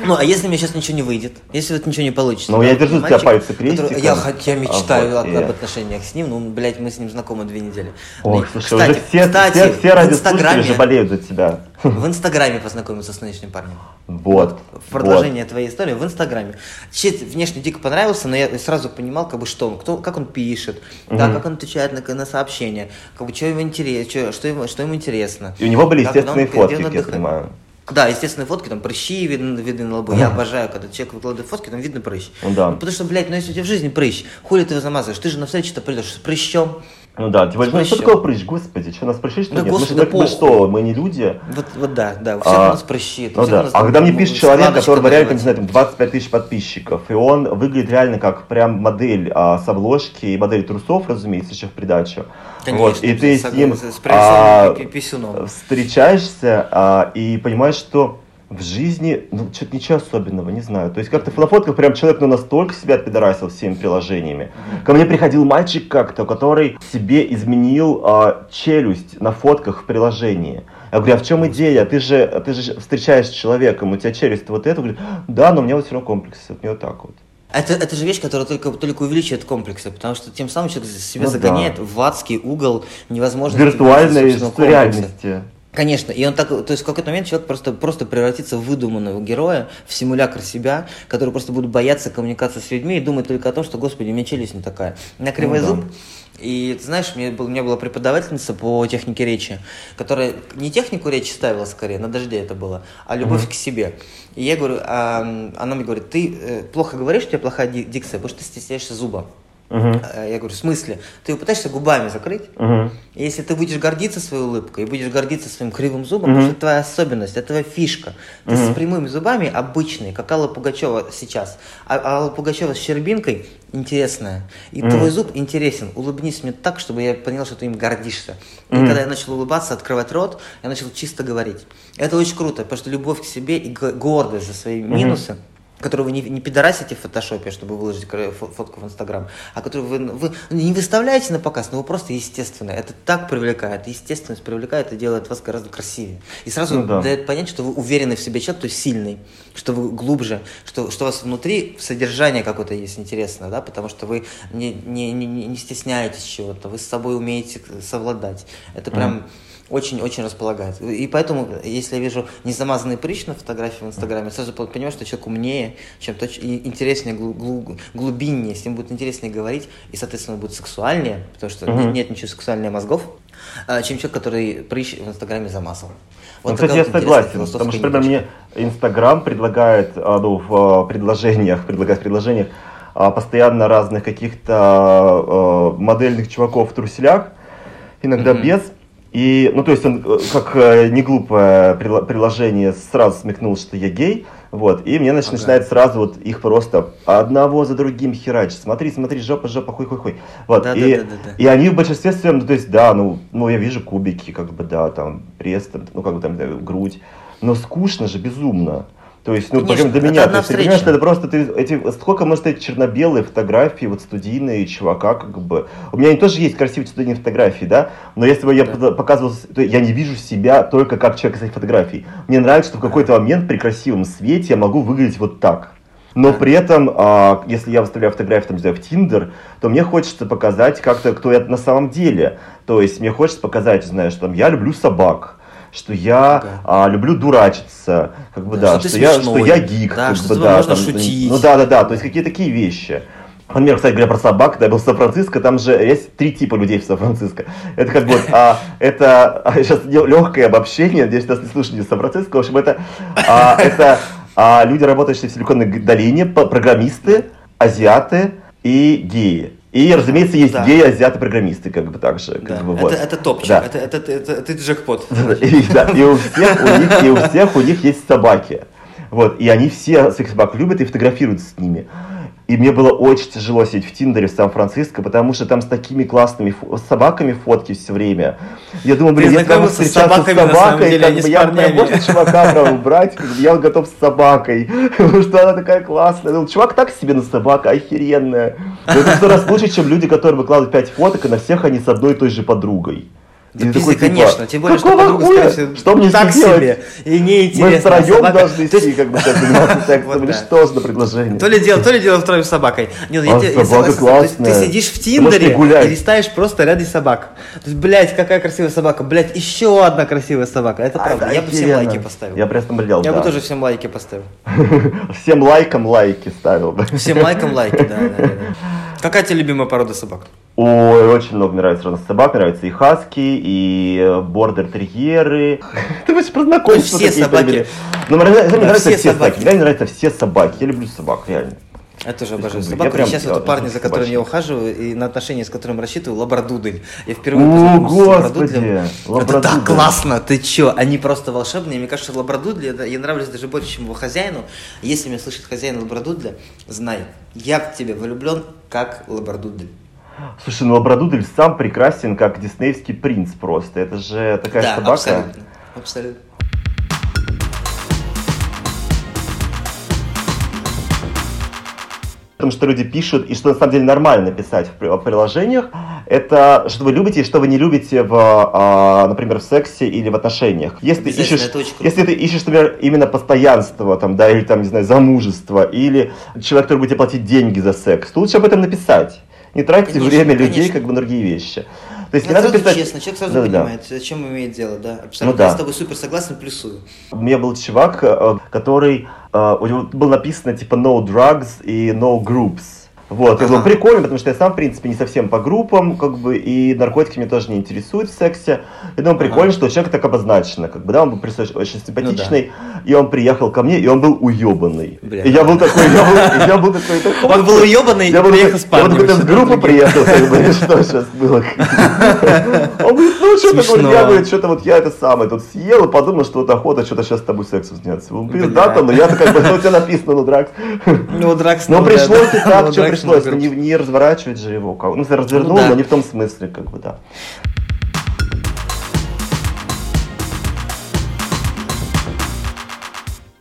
ну, а если мне сейчас ничего не выйдет? Если вот ничего не получится? Ну, да, я держу тебя пальцы крестиком. Который, я, я мечтаю а, вот, об, об отношениях с ним, ну, блядь, мы с ним знакомы две недели. Ой, ну, слушай, кстати, уже все, кстати, все, все радиослушатели же болеют за тебя. В Инстаграме познакомился с нынешним парнем. Вот. В продолжение вот. твоей истории в Инстаграме. Чет внешне дико понравился, но я сразу понимал, как бы, что он, кто, как он пишет, угу. да, как он отвечает на, на сообщения, как бы, что ему интересно, что, ему, что ему интересно. И у него были естественные фотки, я понимаю. Да, естественные фотки, там прыщи видны, видны на лбу. Я обожаю, когда человек выкладывает фотки, там видно прыщ. Да. Ну, потому что, блядь, ну если у тебя в жизни прыщ, хули ты его замазываешь? Ты же на встречу-то придешь с прыщом. Ну да, более, ну, что такое прыщ, господи, что у нас прыщи, что да, нет? Господи, мы, мы что, мы не люди? Вот, вот да, да, у всех а, у нас прыщи. Ну да, а когда мне пишет человек, который реально, не знаю, там 25 тысяч подписчиков, и он выглядит реально как прям модель а, с обложки и модель трусов, разумеется, еще в придачу. Конечно, вот, и ты с ним а, встречаешься а, и понимаешь, что в жизни, ну, что-то ничего особенного, не знаю. То есть как-то на фотках прям человек ну, настолько себя отпидорасил всеми приложениями. Ко мне приходил мальчик как-то, который себе изменил а, челюсть на фотках в приложении. Я говорю, а в чем идея? Ты же, ты же встречаешься с человеком, у тебя челюсть вот эта. Говорит, да, но у меня вот все равно комплекс, от нее так вот. Это, это же вещь, которая только, только увеличивает комплексы, потому что тем самым человек себя ну, загоняет да. в адский угол невозможно. Виртуальной реальности. Конечно, и он так, то есть в какой-то момент человек просто, просто превратится в выдуманного героя, в симулятор себя, который просто будет бояться коммуникации с людьми и думать только о том, что, господи, у меня челюсть не такая. У меня кривой ну, зуб, да. И ты знаешь, мне был, у меня была преподавательница по технике речи, которая не технику речи ставила скорее, на дожде это было, а любовь mm-hmm. к себе. И я говорю, а, она мне говорит, ты э, плохо говоришь, у тебя плохая дикция, потому что ты стесняешься зуба. Uh-huh. Я говорю, в смысле? Ты пытаешься губами закрыть? И если ты будешь гордиться своей улыбкой и будешь гордиться своим кривым зубом, uh-huh. это твоя особенность, это твоя фишка. Ты uh-huh. с прямыми зубами обычный, как Алла Пугачева сейчас. А Алла Пугачева с щербинкой интересная. И uh-huh. твой зуб интересен. Улыбнись мне так, чтобы я понял, что ты им гордишься. И когда я начал улыбаться, открывать рот, я начал чисто говорить. Это очень круто, потому что любовь к себе и гордость за свои uh-huh. минусы – которую вы не, не пидорасите в фотошопе, чтобы выложить фотку в Инстаграм, а которую вы, вы не выставляете на показ, но вы просто естественно. Это так привлекает, естественность привлекает и делает вас гораздо красивее. И сразу ну, да. дает понять, что вы уверенный в себе человек, то есть сильный, что вы глубже, что, что у вас внутри содержание какое-то есть интересное, да, потому что вы не, не, не, не стесняетесь чего-то, вы с собой умеете совладать. Это прям... Mm очень-очень располагает. И поэтому, если я вижу незамазанный прыщ на фотографии в Инстаграме, сразу понимаю, что человек умнее, чем то, и интереснее, глубиннее, с ним будет интереснее говорить, и, соответственно, будет сексуальнее, потому что угу. нет, ничего сексуальнее мозгов, а, чем человек, который прыщ в Инстаграме замазал. Вот ну, кстати, я согласен, потому что, например, мне Инстаграм предлагает, а, ну, в а, предложениях, предлагает в предложениях постоянно разных каких-то модельных чуваков в труселях, иногда mm-hmm. без, и, ну, то есть он, э, как э, не глупое приложение, сразу смекнул, что я гей, вот, и мне, значит, ага. начинает сразу вот их просто одного за другим херачить. Смотри, смотри, жопа, жопа, хуй, хуй, хуй. Вот, да, и, да, да, да, да. и они в большинстве своем, ну, то есть, да, ну, ну, я вижу кубики, как бы, да, там, пресс, там, ну, как бы, там, грудь, но скучно же, безумно. То есть, ну, Конечно, для меня, то есть, ты понимаешь, это просто, ты, эти, сколько может быть черно-белые фотографии, вот студийные чувака, как бы. У меня тоже есть красивые студийные фотографии, да, но если бы я да. показывал, то я не вижу себя только как человек из этих фотографий. Мне нравится, что в какой-то момент при красивом свете я могу выглядеть вот так. Но при этом, а, если я выставляю фотографии, там, не знаю, в Тиндер, то мне хочется показать как-то, кто я на самом деле. То есть мне хочется показать, знаешь, там, я люблю собак, что я ага. а, люблю дурачиться, как бы да, да что, что, я, что я гик, да, как что бы да, можно там, шутить. Ну да, да, да, то есть какие такие вещи. Например, кстати говоря, про собак, когда я был в Сан-Франциско, там же есть три типа людей в Сан-Франциско. Это как бы, а, это а, сейчас легкое обобщение, здесь нас не слушали из Сан-Франциско, в общем, это, а, это а, люди, работающие в Силиконовой долине, программисты, азиаты и геи. И, разумеется, есть да. геи, азиаты, программисты, как бы так же. Да. Как бы, вот. это, это топчик, да. это, это, это, это, это джекпот. И, да, и, у всех, у них, и у всех у них есть собаки. Вот, и они все своих собак любят и фотографируются с ними. И мне было очень тяжело сидеть в Тиндере в Сан-Франциско, потому что там с такими классными фо- собаками фотки все время. Я думаю, блин, если я встречаться с, с собакой, деле, как бы, я, я, можно чувака прям убрать, я готов с собакой, потому что она такая классная. Ну, чувак так себе на собака, охеренная. Это сто раз лучше, чем люди, которые выкладывают пять фоток, и на всех они с одной и той же подругой. Да пизды, такой, типа, конечно, тем более, что подруга, скорее всего, что мне так себе, и неинтересно. Мы втроем собака... должны идти, как бы, сейчас заниматься сексом, или что за предложение? То ли дело, то ли дело втроем с собакой. Нет, я, а, собака классная. Ты сидишь в Тиндере и листаешь просто рядом собак. То есть, блядь, какая красивая собака, блядь, еще одна красивая собака. Это правда, я бы всем лайки поставил. Я просто болел, Я бы тоже всем лайки поставил. Всем лайкам лайки ставил, да? Всем лайкам лайки, да, да, да. Какая тебе любимая порода собак? Ой, очень много мне нравится разных собак. Нравятся и хаски, и бордер-терьеры. Ты вообще про знакомство Все собаки. Ну, мне нравятся все собаки. Мне нравятся все собаки. Я люблю собак, реально. Я тоже обожаю собаку. Я сейчас вот парни, за которым я ухаживаю, и на отношения с которым рассчитываю, лабрадудель. Я впервые О, господи! Это так классно! Ты чё? Они просто волшебные. Мне кажется, лабрадудли, это, я нравлюсь даже больше, чем его хозяину. Если меня слышит хозяин лабрадудля, знай, я в тебя влюблен, как лабрадудель. Слушай, ну Лабрадудель сам прекрасен, как диснеевский принц просто. Это же такая да, собака. абсолютно. абсолютно. Потому что люди пишут, и что на самом деле нормально писать в приложениях, это что вы любите и что вы не любите, в, а, например, в сексе или в отношениях. Если, ищешь, если ты ищешь, например, именно постоянство, там, да, или там, не знаю, замужество, или человек, который будет тебе платить деньги за секс, то лучше об этом написать не тратьте конечно, время конечно. людей как бы на другие вещи. То есть не надо писать... честно, человек сразу да, понимает, да. зачем имеет дело, да. Абсолютно. Ну, да. Я с тобой супер согласен, плюсую. У меня был чувак, э, который, у него было написано типа no drugs и no groups. Вот, это было прикольно, потому что я сам, в принципе, не совсем по группам, как бы, и наркотики меня тоже не интересуют в сексе. И думаю, прикольно, что человек так обозначено, как бы, да, он был очень симпатичный, ну, да. и он приехал ко мне, и он был уебанный. И я был такой, я был, я был такой, Он был уебанный и приехал с парнем. Я был такой, с группы приехал, как бы, что сейчас было. Он говорит, ну, что такое, я, говорит, что-то вот я это самое тут съел и подумал, что вот охота что-то сейчас с тобой сексом заняться. Он пиздато, но я такой, ну, у тебя написано, ну, дракс. Ну, дракс. Но пришлось и так, что пришлось, не, не разворачивать же его. Ну, развернул, ну, да. но не в том смысле, как бы, да.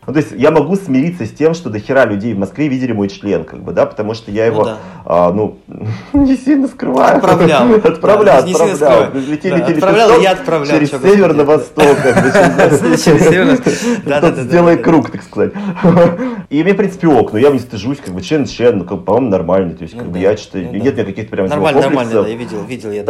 Ну, то есть я могу смириться с тем, что до хера людей в Москве видели мой член, как бы, да, потому что я его, ну, да. а, ну, не сильно скрываю. Отправлял. Отправлял, да, отправлял. Летели, да, отправлял, я отправлял. Через север на восток. Сделай круг, так сказать. И мне, в принципе, ок, но я не стыжусь, как бы, член, член, ну, по-моему, нормальный, то есть, как бы, я что нет мне каких-то прям Нормально, нормально, да, я видел, видел я.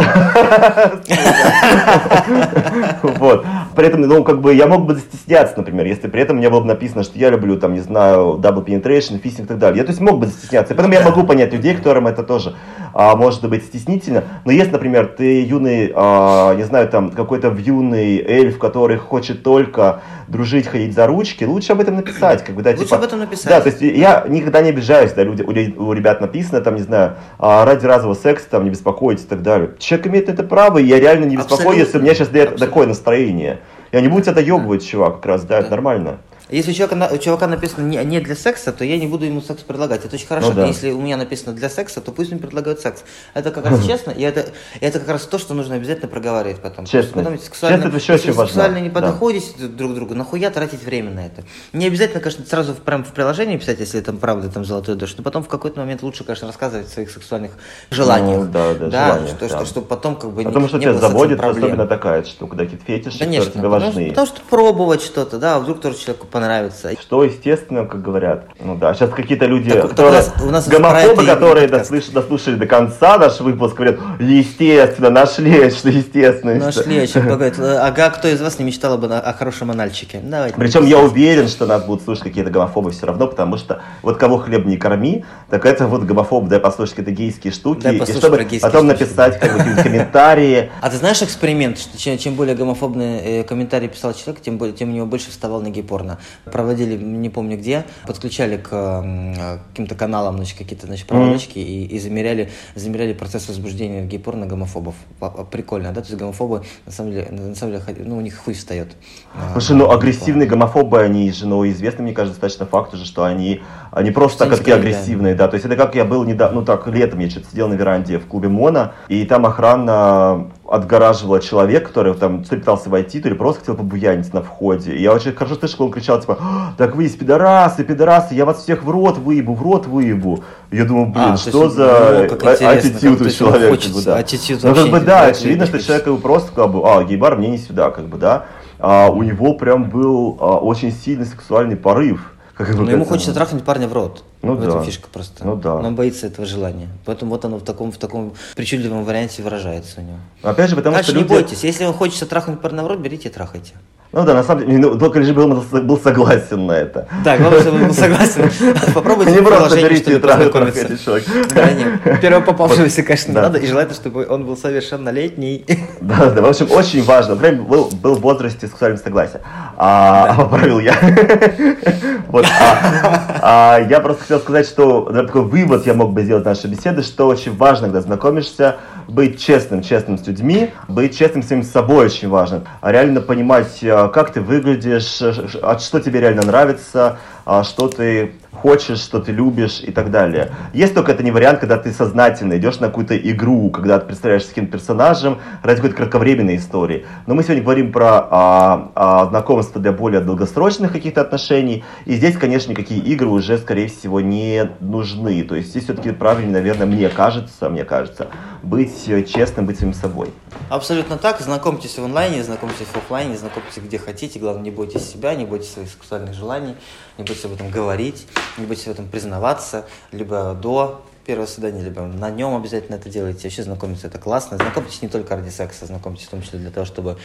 Вот. При этом, ну, как бы, я мог бы застесняться, например, если при этом у меня было бы написано что я люблю, там, не знаю, double penetration, фистинг и так далее. Я, то есть, мог бы стесняться. И потом я могу понять людей, которым это тоже а, может быть стеснительно. Но если, например, ты юный, а, не знаю, там, какой-то юный эльф, который хочет только дружить, ходить за ручки, лучше об этом написать. Как бы, да, лучше типа, об этом написать. Да, то есть я никогда не обижаюсь, да, люди, у, у ребят написано, там, не знаю, а, ради разового секса, там, не беспокойтесь и так далее. Человек имеет это право, и я реально не беспокоюсь, если у меня сейчас Абсолютно. такое настроение. Я не буду тебя доебывать, чувак, как раз, да, это нормально. Если у человека, у чувака написано не, не для секса, то я не буду ему секс предлагать. Это очень хорошо. Ну, да. Если у меня написано для секса, то пусть мне предлагают секс. Это как раз честно, и это, это как раз то, что нужно обязательно проговаривать потом. Честно. Потом, сексуально, Честно, это еще очень сексуально важно. не подходите да. друг к другу, нахуя тратить время на это? Не обязательно, конечно, сразу прям в приложении писать, если там правда там золотой дождь, но потом в какой-то момент лучше, конечно, рассказывать о своих сексуальных желаниях. Ну, да, да, да желаниях, что, да. Что, чтобы потом как бы Потому не, что не тебя заводит особенно такая штука, да, какие-то фетиши, Конечно, которые тебе важны. Потому, потому что пробовать что-то, да, вдруг тоже человеку понравится. Что естественно, как говорят. Ну да, сейчас какие-то люди, так, которые, так у нас, у нас гомофобы, которые дослуш, дослушали до конца наш выпуск, говорят, естественно, нашли, что естественно. Нашли, о чем говорят. Ага, кто из вас не мечтал бы о хорошем анальчике? Давайте. Причем я уверен, что нас будут слушать какие-то гомофобы все равно, потому что вот кого хлеб не корми, так это вот гомофоб, дай послушать какие-то гейские штуки, дай и чтобы потом штуки. написать как бы, комментарии. А ты знаешь эксперимент, что чем, чем более гомофобные э, комментарии писал человек, тем, более, тем у него больше вставал на гей-порно. Проводили, не помню где, подключали к э, каким-то каналам, значит, какие-то, значит, проводочки mm-hmm. и, и замеряли, замеряли процесс возбуждения гей-порно гомофобов. Прикольно, да? То есть гомофобы, на самом деле, на самом деле, ну, у них хуй встает. Слушай, ну, агрессивные гомофобы, они же, ну, известны, мне кажется, достаточно факт уже, что они, они просто так, такие агрессивные, да. да. То есть это как я был недавно, ну, так, летом я что-то сидел на веранде в клубе Мона, и там охрана отгораживала человек, который там то ли пытался войти, то ли просто хотел побуянить на входе. И я очень хорошо слышал, он кричал, типа, «А, так вы из пидорасы, пидорасы, я вас всех в рот выебу, в рот выебу. Я думаю, блин, а, что за ну, аттитюд у человека. Как бы, да. Ну, как бы, да, очевидно, что человек как бы просто сказал бы, а, гей-бар мне не сюда, как бы, да. А, у него прям был а, очень сильный сексуальный порыв. Как Но ему хочется трахнуть парня в рот. Ну, в да. этом фишка просто. Ну да. он боится этого желания. Поэтому вот оно в таком, в таком причудливом варианте выражается у него. Опять же, потому Дальше что люди... не бойтесь. Если вам хочется трахнуть парня в рот, берите и трахайте. Ну да, на самом деле, ну, только лишь бы он был согласен на это. Да, главное, чтобы он был согласен. Попробуйте Не просто берите и человек. Да, нет. Первого попавшегося, конечно, надо, и желательно, чтобы он был совершеннолетний. Да, да, в общем, очень важно. Например, был, был в возрасте сексуального согласия. А, поправил я. Вот, а, а, я просто хотел сказать, что такой вывод я мог бы сделать нашей беседы, что очень важно, когда знакомишься, быть честным, честным с людьми, быть честным с самим собой очень важно. А реально понимать, а, как ты выглядишь, а что тебе реально нравится, а, что ты хочешь, что ты любишь и так далее. Есть только это не вариант, когда ты сознательно идешь на какую-то игру, когда ты с каким-то персонажем ради какой-то кратковременной истории. Но мы сегодня говорим про а, а, знакомство для более долгосрочных каких-то отношений. И здесь, конечно, никакие игры уже, скорее всего, не нужны. То есть здесь все-таки правильно, наверное, мне кажется, мне кажется, быть честным, быть самим собой. Абсолютно так. Знакомьтесь в онлайне, знакомьтесь в офлайне, знакомьтесь где хотите. Главное, не бойтесь себя, не бойтесь своих сексуальных желаний, не бойтесь об этом говорить, не бойтесь в этом признаваться, либо до первого свидания, либо на нем обязательно это делайте. Вообще знакомиться это классно. Знакомьтесь не только ради секса, знакомьтесь в том числе для того, чтобы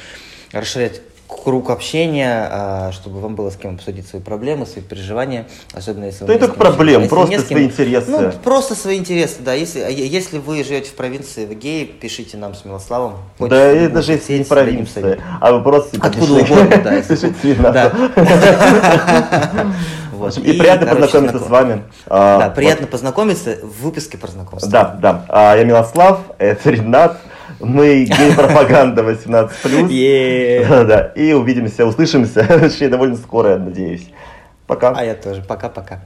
расширять круг общения, а, чтобы вам было с кем обсудить свои проблемы, свои переживания, особенно если... Да только проблем, просто свои интересы. Ну, просто свои интересы, да. Если, а если вы живете в провинции, в Гее, пишите нам с Милославом. Да, и даже если не провинция, а вы просто... Откуда угодно, да. Пишите Да. Вот. И, и приятно короче, познакомиться знаком. с вами. Да, а, приятно вот. познакомиться в выпуске про знакомство. Да, да. А, я Милослав, это Ренат. Мы гей-пропаганда 18+. Yeah. Да. И увидимся, услышимся, довольно скоро, я надеюсь. Пока. А я тоже. Пока-пока.